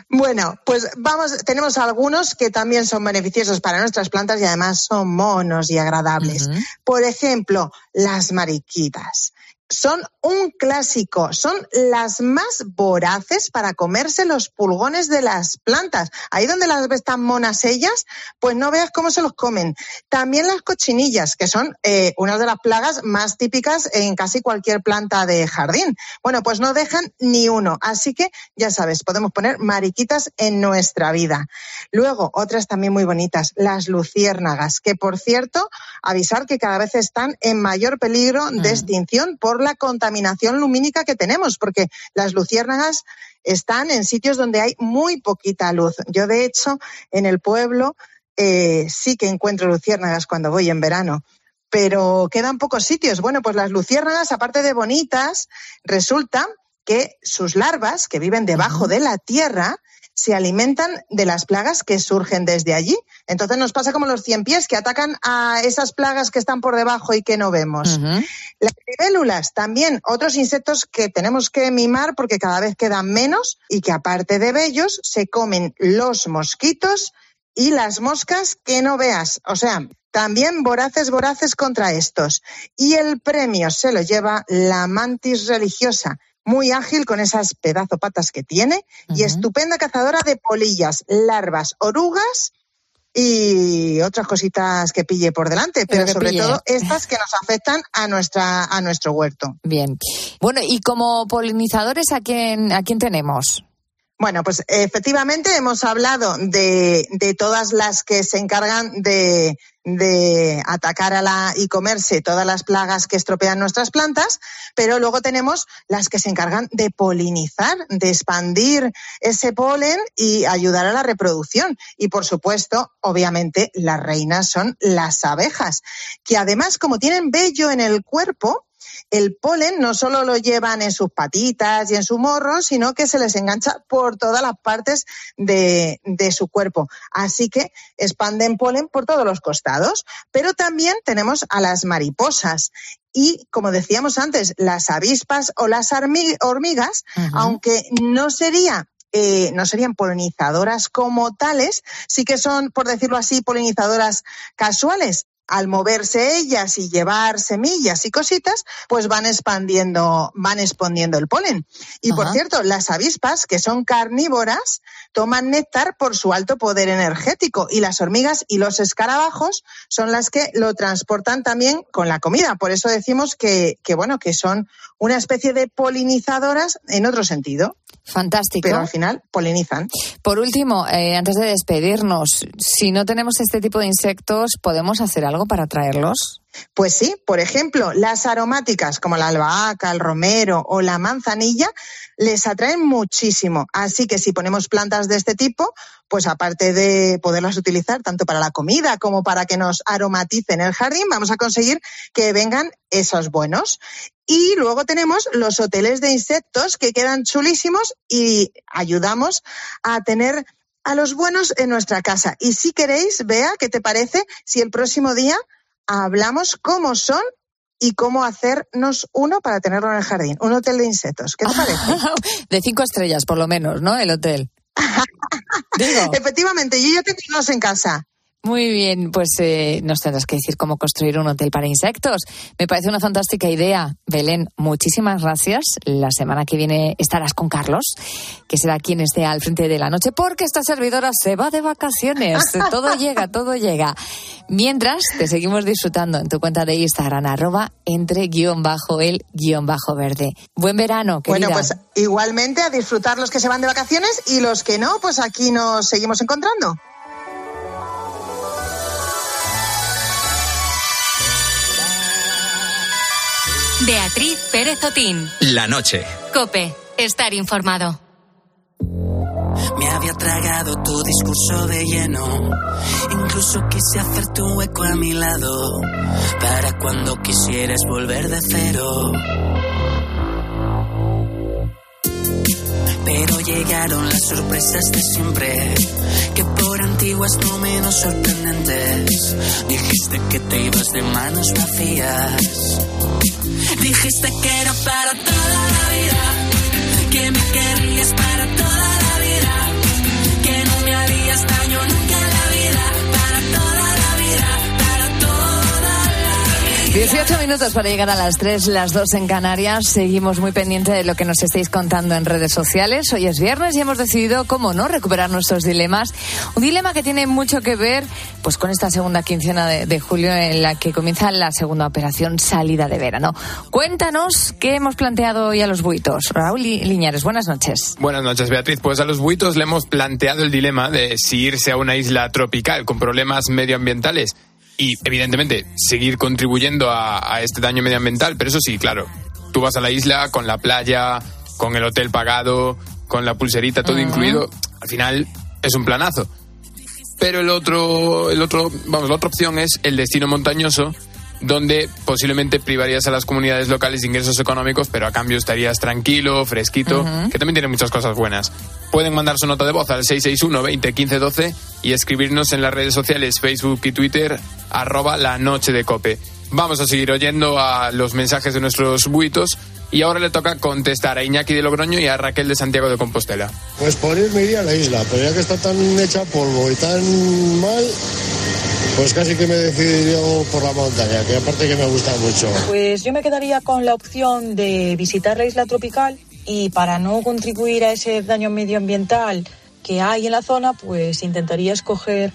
Bueno, pues vamos, tenemos algunos que también son beneficiosos para nuestras plantas y además son monos y agradables. Por ejemplo, las mariquitas. Son un clásico, son las más voraces para comerse los pulgones de las plantas. Ahí donde las ves tan monas ellas, pues no veas cómo se los comen. También las cochinillas, que son eh, una de las plagas más típicas en casi cualquier planta de jardín. Bueno, pues no dejan ni uno. Así que ya sabes, podemos poner mariquitas en nuestra vida. Luego, otras también muy bonitas, las luciérnagas, que por cierto, avisar que cada vez están en mayor peligro de extinción por la contaminación lumínica que tenemos, porque las luciérnagas están en sitios donde hay muy poquita luz. Yo, de hecho, en el pueblo eh, sí que encuentro luciérnagas cuando voy en verano. Pero quedan pocos sitios. Bueno, pues las luciérnagas, aparte de bonitas, resulta que sus larvas, que viven debajo de la tierra, se alimentan de las plagas que surgen desde allí. Entonces nos pasa como los cien pies que atacan a esas plagas que están por debajo y que no vemos. Las libélulas también, otros insectos que tenemos que mimar porque cada vez quedan menos y que aparte de bellos se comen los mosquitos y las moscas que no veas. O sea, también voraces, voraces contra estos. Y el premio se lo lleva la mantis religiosa, muy ágil con esas pedazo patas que tiene y estupenda cazadora de polillas, larvas, orugas y otras cositas que pille por delante, pero, sobre pille. todo estas que nos afectan a nuestra a nuestro huerto. Bien. Bueno, y como polinizadores, ¿a quién, a quién tenemos? Bueno, pues efectivamente hemos hablado de, de todas las que se encargan de, de atacar a la y comerse todas las plagas que estropean nuestras plantas, pero luego tenemos las que se encargan de polinizar, de expandir ese polen y ayudar a la reproducción. Y por supuesto, obviamente, las reinas son las abejas, que además, como tienen vello en el cuerpo, el polen no solo lo llevan en sus patitas y en su morro, sino que se les engancha por todas las partes de, de su cuerpo. Así que expanden polen por todos los costados. Pero también tenemos a las mariposas. Y, como decíamos antes, las avispas o las hormigas, aunque no sería eh, no serían polinizadoras como tales, sí que son, por decirlo así, polinizadoras casuales. Al moverse ellas y llevar semillas y cositas, pues van expandiendo, van expandiendo el polen. Y por cierto, las avispas, que son carnívoras, toman néctar por su alto poder energético y las hormigas y los escarabajos son las que lo transportan también con la comida. Por eso decimos que, que bueno, que son una especie de polinizadoras en otro sentido. Fantástico. Pero al final polinizan. Por último, eh, antes de despedirnos, si no tenemos este tipo de insectos, ¿podemos hacer algo para atraerlos? Pues sí, por ejemplo, las aromáticas como la albahaca, el romero o la manzanilla les atraen muchísimo. Así que si ponemos plantas de este tipo, pues aparte de poderlas utilizar tanto para la comida como para que nos aromaticen el jardín, vamos a conseguir que vengan esos buenos. Y luego tenemos los hoteles de insectos que quedan chulísimos y ayudamos a tener a los buenos en nuestra casa. Y si queréis, vea, ¿qué te parece si el próximo día hablamos cómo son y cómo hacernos uno para tenerlo en el jardín? Un hotel de insectos. ¿Qué te parece? De cinco estrellas, por lo menos, ¿no? El hotel. Digo. Efectivamente, yo ya tengo dos en casa. Muy bien, pues eh, nos tendrás que decir cómo construir un hotel para insectos. Me parece una fantástica idea. Belén, muchísimas gracias. La semana que viene estarás con Carlos, que será quien esté al frente de la noche, porque esta servidora se va de vacaciones. Todo llega, todo llega. Mientras, te seguimos disfrutando en tu cuenta de Instagram, arroba entre guion bajo el guion bajo verde. Buen verano, querida. Bueno, pues igualmente a disfrutar los que se van de vacaciones y los que no, pues aquí nos seguimos encontrando. Beatriz Pérez Otín. La noche. Cope. Estar informado. Me había tragado tu discurso de lleno. Incluso quise hacer tu hueco a mi lado. Para cuando quisieras volver de cero. Pero llegaron las sorpresas de siempre. Que por antiguas no menos sorprendentes. Dijiste que te ibas de manos vacías. Dijiste que era para toda la vida. Que me querrías para toda la vida. Que no me harías daño nunca 18 minutos para llegar a las 3, las 2 en Canarias. Seguimos muy pendiente de lo que nos estáis contando en redes sociales. Hoy es viernes y hemos decidido, cómo no, recuperar nuestros dilemas. Un dilema que tiene mucho que ver pues, con esta segunda quincena de, de julio en la que comienza la segunda operación salida de verano. Cuéntanos qué hemos planteado hoy a los buitos. Raúl Li- Liñares, buenas noches. Buenas noches, Beatriz. Pues a los buitos le hemos planteado el dilema de si irse a una isla tropical con problemas medioambientales y, evidentemente, seguir contribuyendo a, a este daño medioambiental. Pero eso sí, claro, tú vas a la isla con la playa, con el hotel pagado, con la pulserita, todo incluido. Al final es un planazo. Pero el otro, el otro, vamos, la otra opción es el destino montañoso, donde posiblemente privarías a las comunidades locales de ingresos económicos, pero a cambio estarías tranquilo, fresquito, que también tiene muchas cosas buenas. Pueden mandar su nota de voz al 661 20 15 12 y escribirnos en las redes sociales Facebook y Twitter, arroba la noche de cope. Vamos a seguir oyendo a los mensajes de nuestros buitos y ahora le toca contestar a Iñaki de Logroño y a Raquel de Santiago de Compostela. Pues por irme iría a la isla, pero ya que está tan hecha polvo y tan mal, pues casi que me decidiría por la montaña, que aparte que me gusta mucho. Pues yo me quedaría con la opción de visitar la isla tropical y para no contribuir a ese daño medioambiental que hay en la zona, pues intentaría escoger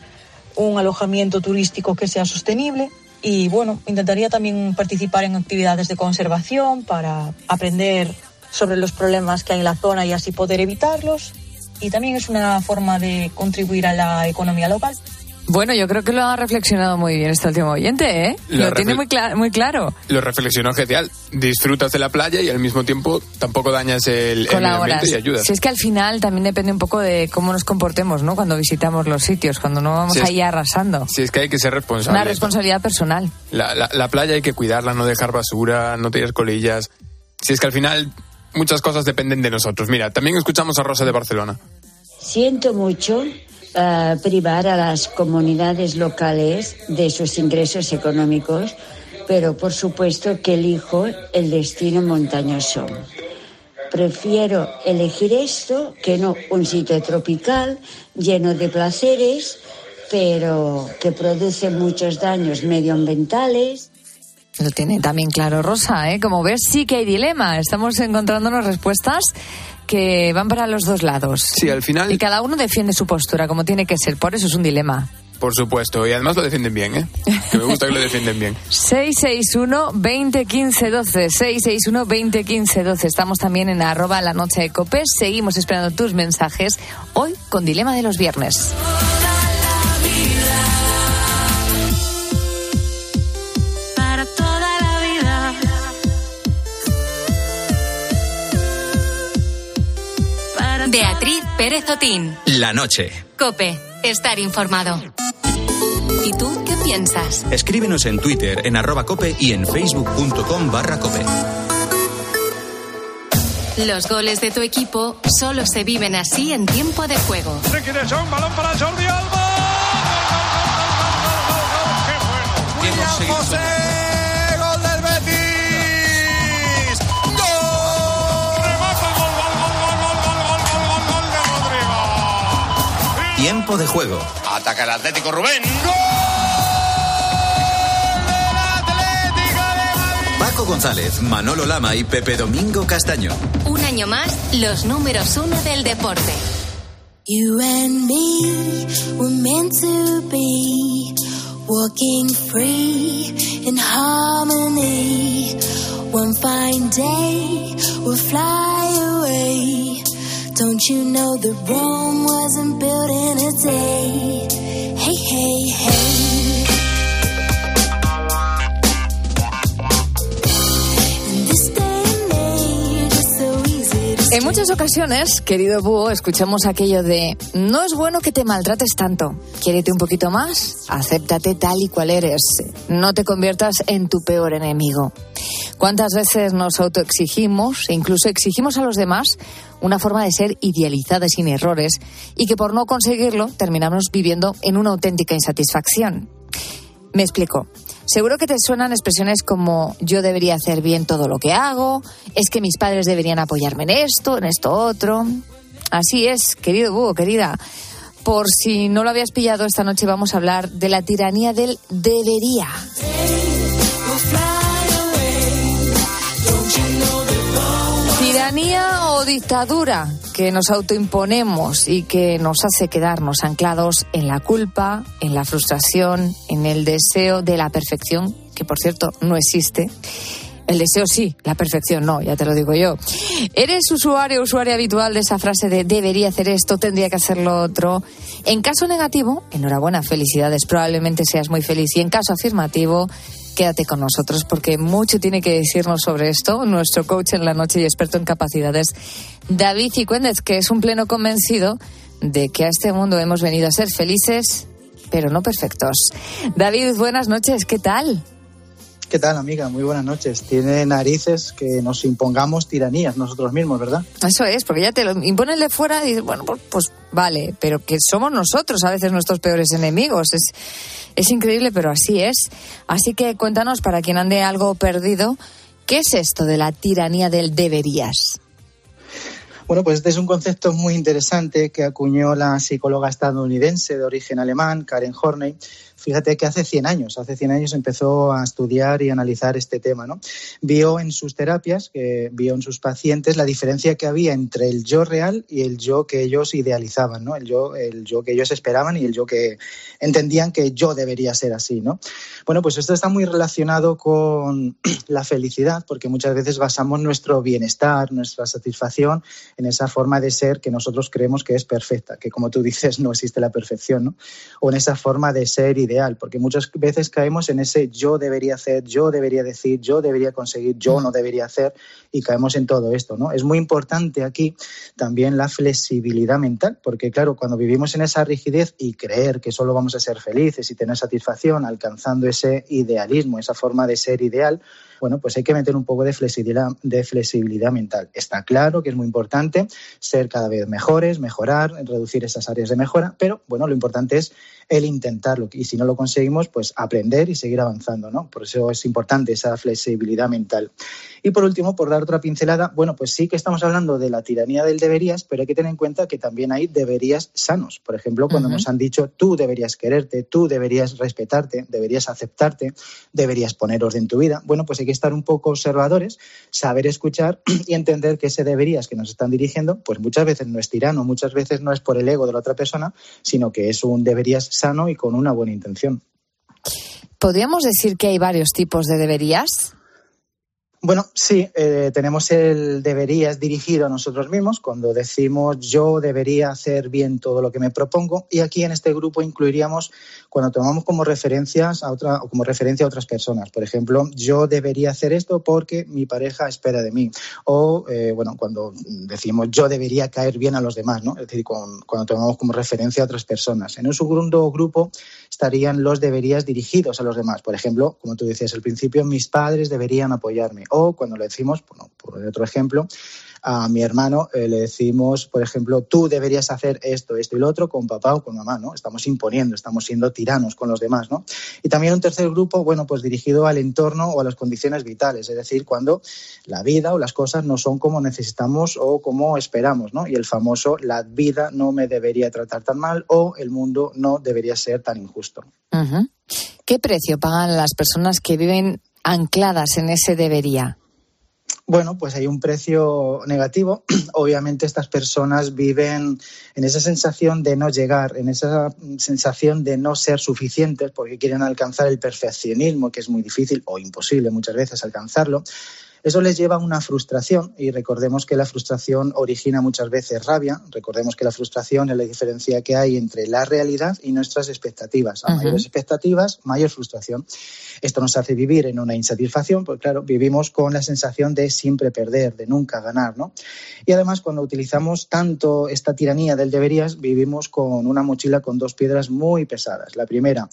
un alojamiento turístico que sea sostenible y bueno, intentaría también participar en actividades de conservación para aprender sobre los problemas que hay en la zona y así poder evitarlos. Y también es una forma de contribuir a la economía local. Bueno, yo creo que lo ha reflexionado muy bien este último oyente, ¿eh? Lo Lo, tiene muy, cla- muy claro. Lo reflexionó genial. Disfrutas de la playa y al mismo tiempo tampoco dañas el, el ambiente y ayudas. Si es que al final también depende un poco de cómo nos comportemos, ¿no? Cuando visitamos los sitios, cuando no vamos Si es- ahí arrasando. Si es que hay que ser responsable. Una responsabilidad personal. La, la- la playa hay que cuidarla, no dejar basura, no tirar colillas. Si es que al final muchas cosas dependen de nosotros. Mira, también escuchamos a Rosa de Barcelona. Siento mucho eh, privar a las comunidades locales de sus ingresos económicos, pero por supuesto que elijo el destino montañoso. Prefiero elegir esto que no un sitio tropical lleno de placeres, pero que produce muchos daños medioambientales. Lo tiene también claro Rosa, ¿eh? Como ves, sí que hay dilema. Estamos encontrándonos respuestas que van para los dos lados. Sí, al final. Y cada uno defiende su postura, como tiene que ser. Por eso es un dilema. Por supuesto, y además lo defienden bien, ¿eh? Que me gusta que lo defienden bien. 661-2015-12. 661-2015-12. Estamos también en arroba la noche de Copes. Seguimos esperando tus mensajes. Hoy con Dilema de los Viernes. Pérez Otín. La noche. Cope. Estar informado. ¿Y tú qué piensas? Escríbenos en Twitter en arroba cope y en facebook.com barra cope. Los goles de tu equipo solo se viven así en tiempo de juego. un balón para Jordi Alba. William José, Tiempo de juego. Ataca el Atlético Rubén. Paco González, Manolo Lama y Pepe Domingo Castaño. Un año más, los números uno del deporte. You and me were meant to be walking free in harmony. One fine day we'll fly away. Don't you know that Rome wasn't built in a day? Hey, hey, hey. En muchas ocasiones, querido búho, escuchamos aquello de no es bueno que te maltrates tanto. Quiérete un poquito más, acéptate tal y cual eres. No te conviertas en tu peor enemigo. ¿Cuántas veces nos autoexigimos e incluso exigimos a los demás una forma de ser idealizada sin errores y que por no conseguirlo terminamos viviendo en una auténtica insatisfacción? Me explico. Seguro que te suenan expresiones como yo debería hacer bien todo lo que hago, es que mis padres deberían apoyarme en esto, en esto otro. Así es, querido búho, querida. Por si no lo habías pillado, esta noche vamos a hablar de la tiranía del debería. Tiranía o dictadura que nos autoimponemos y que nos hace quedarnos anclados en la culpa, en la frustración, en el deseo de la perfección, que por cierto no existe. El deseo sí, la perfección no, ya te lo digo yo. ¿Eres usuario o usuaria habitual de esa frase de debería hacer esto, tendría que hacer lo otro? En caso negativo, enhorabuena, felicidades, probablemente seas muy feliz. Y en caso afirmativo, quédate con nosotros porque mucho tiene que decirnos sobre esto nuestro coach en la noche y experto en capacidades, David Cicuéndez, que es un pleno convencido de que a este mundo hemos venido a ser felices, pero no perfectos. David, buenas noches, ¿qué tal? ¿Qué tal, amiga? Muy buenas noches. Tiene narices que nos impongamos tiranías nosotros mismos, ¿verdad? Eso es, porque ya te lo imponen de fuera y dices, bueno, pues, pues vale, pero que somos nosotros a veces nuestros peores enemigos. Es, es increíble, pero así es. Así que cuéntanos, para quien ande algo perdido, ¿qué es esto de la tiranía del deberías? Bueno, pues este es un concepto muy interesante que acuñó la psicóloga estadounidense de origen alemán, Karen Horney. Fíjate que hace 100 años, hace 100 años empezó a estudiar y analizar este tema, ¿no? Vio en sus terapias, que vio en sus pacientes la diferencia que había entre el yo real y el yo que ellos idealizaban, ¿no? El yo, el yo que ellos esperaban y el yo que entendían que yo debería ser así, ¿no? Bueno, pues esto está muy relacionado con la felicidad, porque muchas veces basamos nuestro bienestar, nuestra satisfacción en esa forma de ser que nosotros creemos que es perfecta, que como tú dices no existe la perfección, ¿no? O en esa forma de ser porque muchas veces caemos en ese yo debería hacer, yo debería decir, yo debería conseguir, yo no debería hacer y caemos en todo esto, ¿no? Es muy importante aquí también la flexibilidad mental, porque claro, cuando vivimos en esa rigidez y creer que solo vamos a ser felices y tener satisfacción alcanzando ese idealismo, esa forma de ser ideal, bueno, pues hay que meter un poco de flexibilidad, de flexibilidad mental. Está claro que es muy importante ser cada vez mejores, mejorar, reducir esas áreas de mejora, pero bueno, lo importante es el intentarlo y si no lo conseguimos, pues aprender y seguir avanzando, ¿no? Por eso es importante esa flexibilidad mental. Y por último, por dar otra pincelada, bueno, pues sí que estamos hablando de la tiranía del deberías, pero hay que tener en cuenta que también hay deberías sanos. Por ejemplo, cuando nos han dicho tú deberías quererte, tú deberías respetarte, deberías aceptarte, deberías poner orden en tu vida. Bueno, pues hay que estar un poco observadores, saber escuchar y entender que ese deberías que nos están dirigiendo, pues muchas veces no es tirano, muchas veces no es por el ego de la otra persona, sino que es un deberías y con una buena intención. ¿Podríamos decir que hay varios tipos de deberías? Bueno, sí, eh, tenemos el deberías dirigido a nosotros mismos cuando decimos yo debería hacer bien todo lo que me propongo y aquí en este grupo incluiríamos cuando tomamos como referencias a otra como referencia a otras personas. Por ejemplo, yo debería hacer esto porque mi pareja espera de mí o eh, bueno cuando decimos yo debería caer bien a los demás, ¿no? Es decir, cuando tomamos como referencia a otras personas. En un segundo grupo estarían los deberías dirigidos a los demás. Por ejemplo, como tú decías al principio, mis padres deberían apoyarme o cuando le decimos, bueno, por otro ejemplo, a mi hermano eh, le decimos, por ejemplo, tú deberías hacer esto, esto y lo otro con papá o con mamá, ¿no? Estamos imponiendo, estamos siendo tiranos con los demás, ¿no? Y también un tercer grupo, bueno, pues dirigido al entorno o a las condiciones vitales, es decir, cuando la vida o las cosas no son como necesitamos o como esperamos, ¿no? Y el famoso, la vida no me debería tratar tan mal o el mundo no debería ser tan injusto. ¿Qué precio pagan las personas que viven ancladas en ese debería? Bueno, pues hay un precio negativo. Obviamente estas personas viven en esa sensación de no llegar, en esa sensación de no ser suficientes porque quieren alcanzar el perfeccionismo, que es muy difícil o imposible muchas veces alcanzarlo. Eso les lleva a una frustración y recordemos que la frustración origina muchas veces rabia. Recordemos que la frustración es la diferencia que hay entre la realidad y nuestras expectativas. A mayores expectativas, mayor frustración. Esto nos hace vivir en una insatisfacción, porque claro, vivimos con la sensación de siempre perder, de nunca ganar, ¿no? Y además, cuando utilizamos tanto esta tiranía del deberías, vivimos con una mochila con dos piedras muy pesadas. La primera,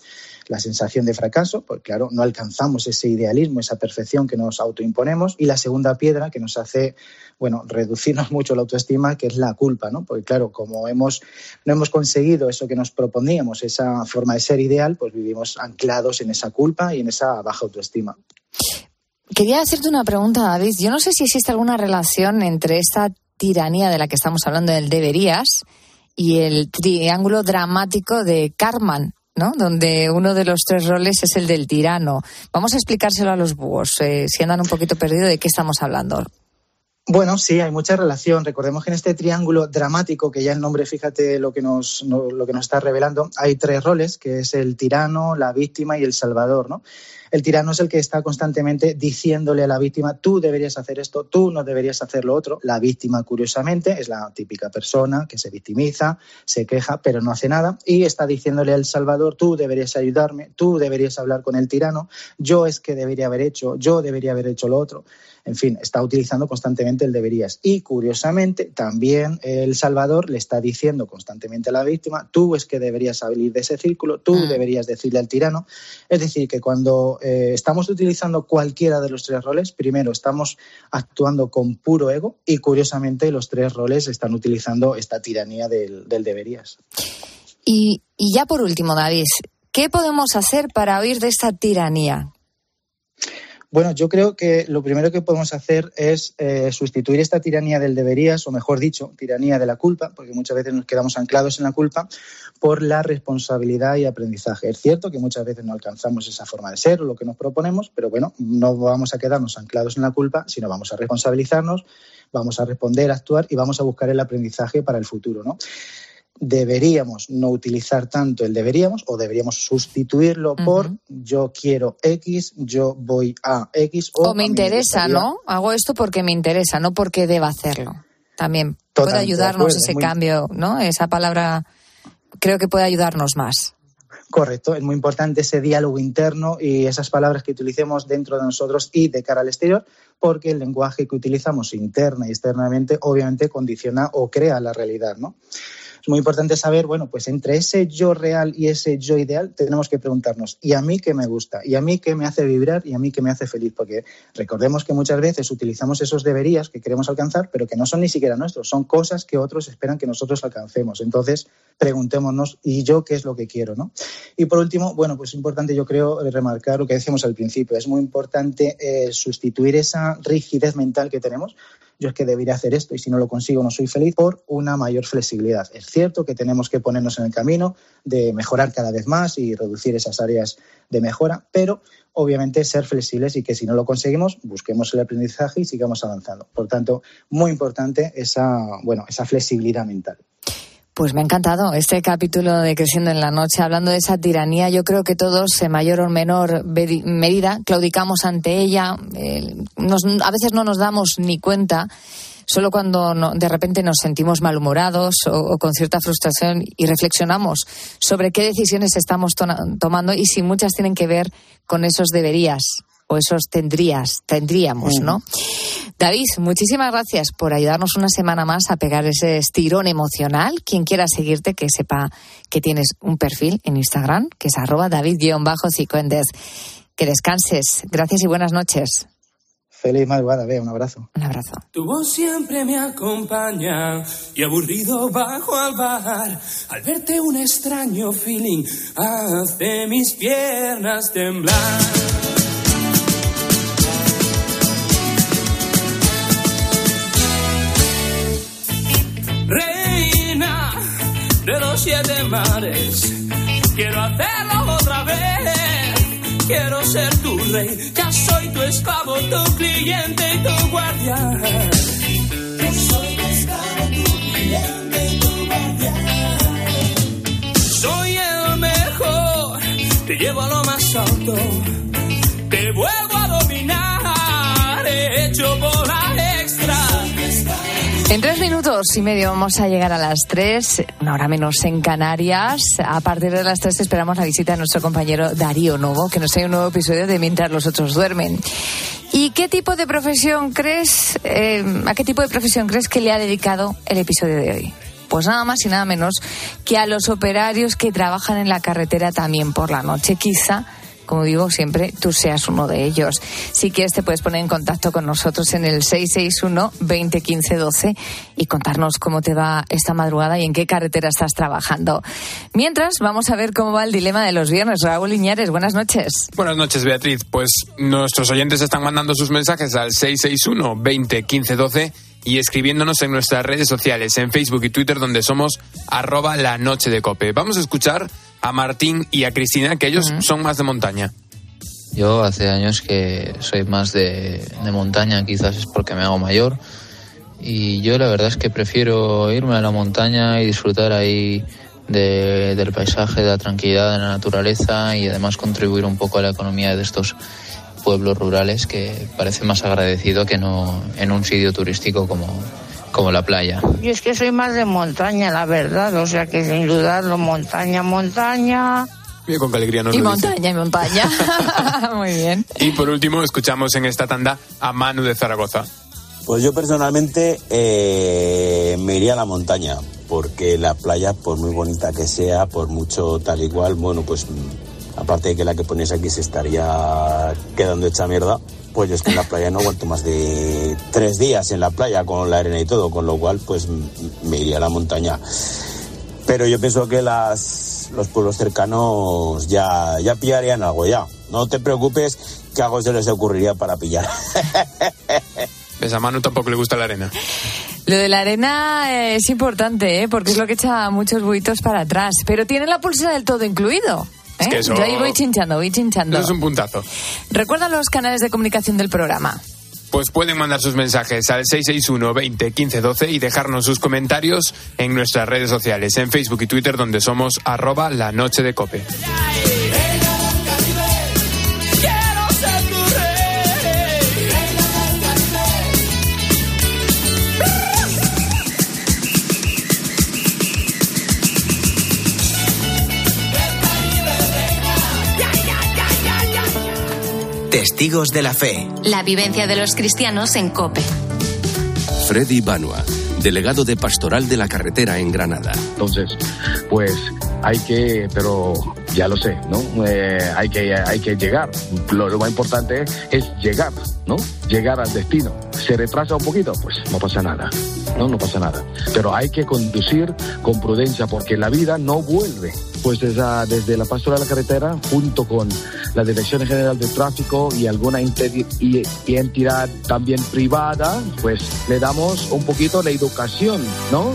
la sensación de fracaso, porque claro, no alcanzamos ese idealismo, esa perfección que nos autoimponemos. Y la segunda piedra que nos hace, bueno, reducirnos mucho la autoestima, que es la culpa, ¿no? Porque claro, como hemos, no hemos conseguido eso que nos proponíamos, esa forma de ser ideal, pues vivimos anclados en esa culpa y en esa baja autoestima. Quería hacerte una pregunta, David. Yo no sé si existe alguna relación entre esta tiranía de la que estamos hablando del deberías y el triángulo dramático de Carman, donde uno de los tres roles es el del tirano. Vamos a explicárselo a los búhos, eh, si andan un poquito perdidos de qué estamos hablando. Bueno, sí, hay mucha relación. Recordemos que en este triángulo dramático, que ya el nombre, fíjate lo que nos, lo que nos está revelando, hay tres roles, que es el tirano, la víctima y el salvador, ¿no? El tirano es el que está constantemente diciéndole a la víctima, tú deberías hacer esto, tú no deberías hacer lo otro. La víctima, curiosamente, es la típica persona que se victimiza, se queja, pero no hace nada y está diciéndole al Salvador, tú deberías ayudarme, tú deberías hablar con el tirano, yo es que debería haber hecho, yo debería haber hecho lo otro. En fin, está utilizando constantemente el deberías. Y curiosamente, también El Salvador le está diciendo constantemente a la víctima, tú es que deberías salir de ese círculo, tú mm. deberías decirle al tirano. Es decir, que cuando eh, estamos utilizando cualquiera de los tres roles, primero estamos actuando con puro ego y curiosamente los tres roles están utilizando esta tiranía del, deberías. Y, y ya por último, David, ¿qué podemos hacer para huir de esta tiranía? Bueno, yo creo que lo primero que podemos hacer es eh, sustituir esta tiranía del deberías, o mejor dicho, tiranía de la culpa, porque muchas veces nos quedamos anclados en la culpa, por la responsabilidad y aprendizaje. Es cierto que muchas veces no alcanzamos esa forma de ser o lo que nos proponemos, pero bueno, no vamos a quedarnos anclados en la culpa, sino vamos a responsabilizarnos, vamos a responder, a actuar y vamos a buscar el aprendizaje para el futuro, ¿no? Deberíamos no utilizar tanto el deberíamos o deberíamos sustituirlo por yo quiero X, yo voy a X. O, me interesa, ¿no? Hago esto porque me interesa, no porque deba hacerlo. También puede ayudarnos ese cambio, ¿no? Esa palabra creo que puede ayudarnos más. Correcto, es muy importante ese diálogo interno y esas palabras que utilicemos dentro de nosotros y de cara al exterior, porque el lenguaje que utilizamos interna y externamente obviamente condiciona o crea la realidad, ¿no? Es muy importante saber, bueno, pues entre ese yo real y ese yo ideal tenemos que preguntarnos, ¿y a mí qué me gusta? ¿Y a mí qué me hace vibrar? ¿Y a mí qué me hace feliz? Porque recordemos que muchas veces utilizamos esos deberías que queremos alcanzar, pero que no son ni siquiera nuestros, son cosas que otros esperan que nosotros alcancemos. Entonces, preguntémonos, ¿y yo qué es lo que quiero? ¿no? Y por último, bueno, pues es importante, yo creo, remarcar lo que decíamos al principio. Es muy importante eh, sustituir esa rigidez mental que tenemos yo es que debería hacer esto y si no lo consigo no soy feliz, por una mayor flexibilidad. Es cierto que tenemos que ponernos en el camino de mejorar cada vez más y reducir esas áreas de mejora, pero obviamente ser flexibles y que si no lo conseguimos, busquemos el aprendizaje y sigamos avanzando. Por tanto, muy importante esa, bueno, esa flexibilidad mental. Pues me ha encantado este capítulo de Creciendo en la Noche, hablando de esa tiranía. Yo creo que todos, en mayor o menor medida, claudicamos ante ella. Eh, a veces no nos damos ni cuenta, solo cuando de repente nos sentimos malhumorados o, con cierta frustración y reflexionamos sobre qué decisiones estamos tomando y si muchas tienen que ver con esos deberías o esos tendrías, tendríamos, ¿no? David, muchísimas gracias por ayudarnos una semana más a pegar ese estirón emocional. Quien quiera seguirte, que sepa que tienes un perfil en Instagram, que es arroba david-cicuendez. Que descanses. Gracias y buenas noches. Feliz madrugada, ve, un abrazo. Un abrazo. Tu voz siempre me acompaña y aburrido bajo al bar. Al verte un extraño feeling hace mis piernas temblar. Siete mares. Quiero hacerlo otra vez. Quiero ser tu rey, ya soy tu esclavo, tu cliente y tu guardián. Yo soy tu esclavo, tu cliente y tu guardián. Soy el mejor, te llevo a lo más alto, te vuelvo a dominar, hecho por la extra. En tres minutos y medio vamos a llegar a las tres, una hora menos en Canarias. A partir de las tres esperamos la visita de nuestro compañero Darío Novo, que nos trae un nuevo episodio de Mientras los otros duermen. ¿Y qué tipo de profesión crees, eh, a qué tipo de profesión crees que le ha dedicado el episodio de hoy? Pues nada más y nada menos que a los operarios que trabajan en la carretera también por la noche. Quizá como digo siempre, tú seas uno de ellos. Si quieres, te puedes poner en contacto con nosotros en el 661-2015-12 y contarnos cómo te va esta madrugada y en qué carretera estás trabajando. Mientras, vamos a ver cómo va el dilema de los viernes. Raúl Iñares, buenas noches. Buenas noches, Beatriz. Pues nuestros oyentes están mandando sus mensajes al 661-2015-12 y escribiéndonos en nuestras redes sociales, en Facebook y Twitter, donde somos arroba la noche de cope. Vamos a escuchar a Martín y a Cristina, que ellos son más de montaña. Yo hace años que soy más de, de, montaña, quizás es porque me hago mayor. Y yo la verdad es que prefiero irme a la montaña y disfrutar ahí de, del paisaje, de la tranquilidad, de la naturaleza y además contribuir un poco a la economía de estos pueblos rurales que parece más agradecido que no en un sitio turístico como, como la playa. Yo es que soy más de montaña, la verdad, o sea que sin dudarlo, montaña, montaña. Mira con qué alegría nos Y lo dice. montaña, y montaña. Muy bien. Y por último, escuchamos en esta tanda a Manu de Zaragoza. Pues yo personalmente eh, me iría a la montaña, porque la playa, por muy bonita que sea, por mucho tal y cual, bueno, pues aparte de que la que pones aquí se estaría quedando hecha mierda, pues yo es que en la playa no he vuelto más de tres días en la playa con la arena y todo, con lo cual pues me iría a la montaña. Pero yo pienso que las, los pueblos cercanos ya, ya pillarían algo ya. No te preocupes que algo se les ocurriría para pillar. ¿Ves? A Manu tampoco le gusta la arena. Lo de la arena es importante, ¿eh? porque es lo que echa muchos buitos para atrás. Pero tiene la pulsera del todo incluido. Es que ¿eh? eso- Yo ahí voy chinchando, voy chinchando. Eso es un puntazo. Recuerda los canales de comunicación del programa. Pues pueden mandar sus mensajes al 661 20 15 12 y dejarnos sus comentarios en nuestras redes sociales, en Facebook y Twitter, donde somos arroba la noche de cope. Testigos de la fe. La vivencia de los cristianos en Cope. Freddy Banua, delegado de Pastoral de la Carretera en Granada. Entonces, pues hay que, pero ya lo sé, ¿no? Eh, hay, que, hay que llegar. Lo, lo más importante es llegar, ¿no? Llegar al destino. Se retrasa un poquito, pues no pasa nada, ¿no? No pasa nada. Pero hay que conducir con prudencia porque la vida no vuelve. Pues desde, desde la Pastoral de la Carretera, junto con la Dirección General de Tráfico y alguna entidad también privada, pues le damos un poquito de educación, ¿no?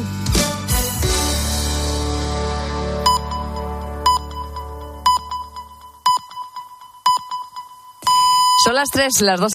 Son las tres, las dos.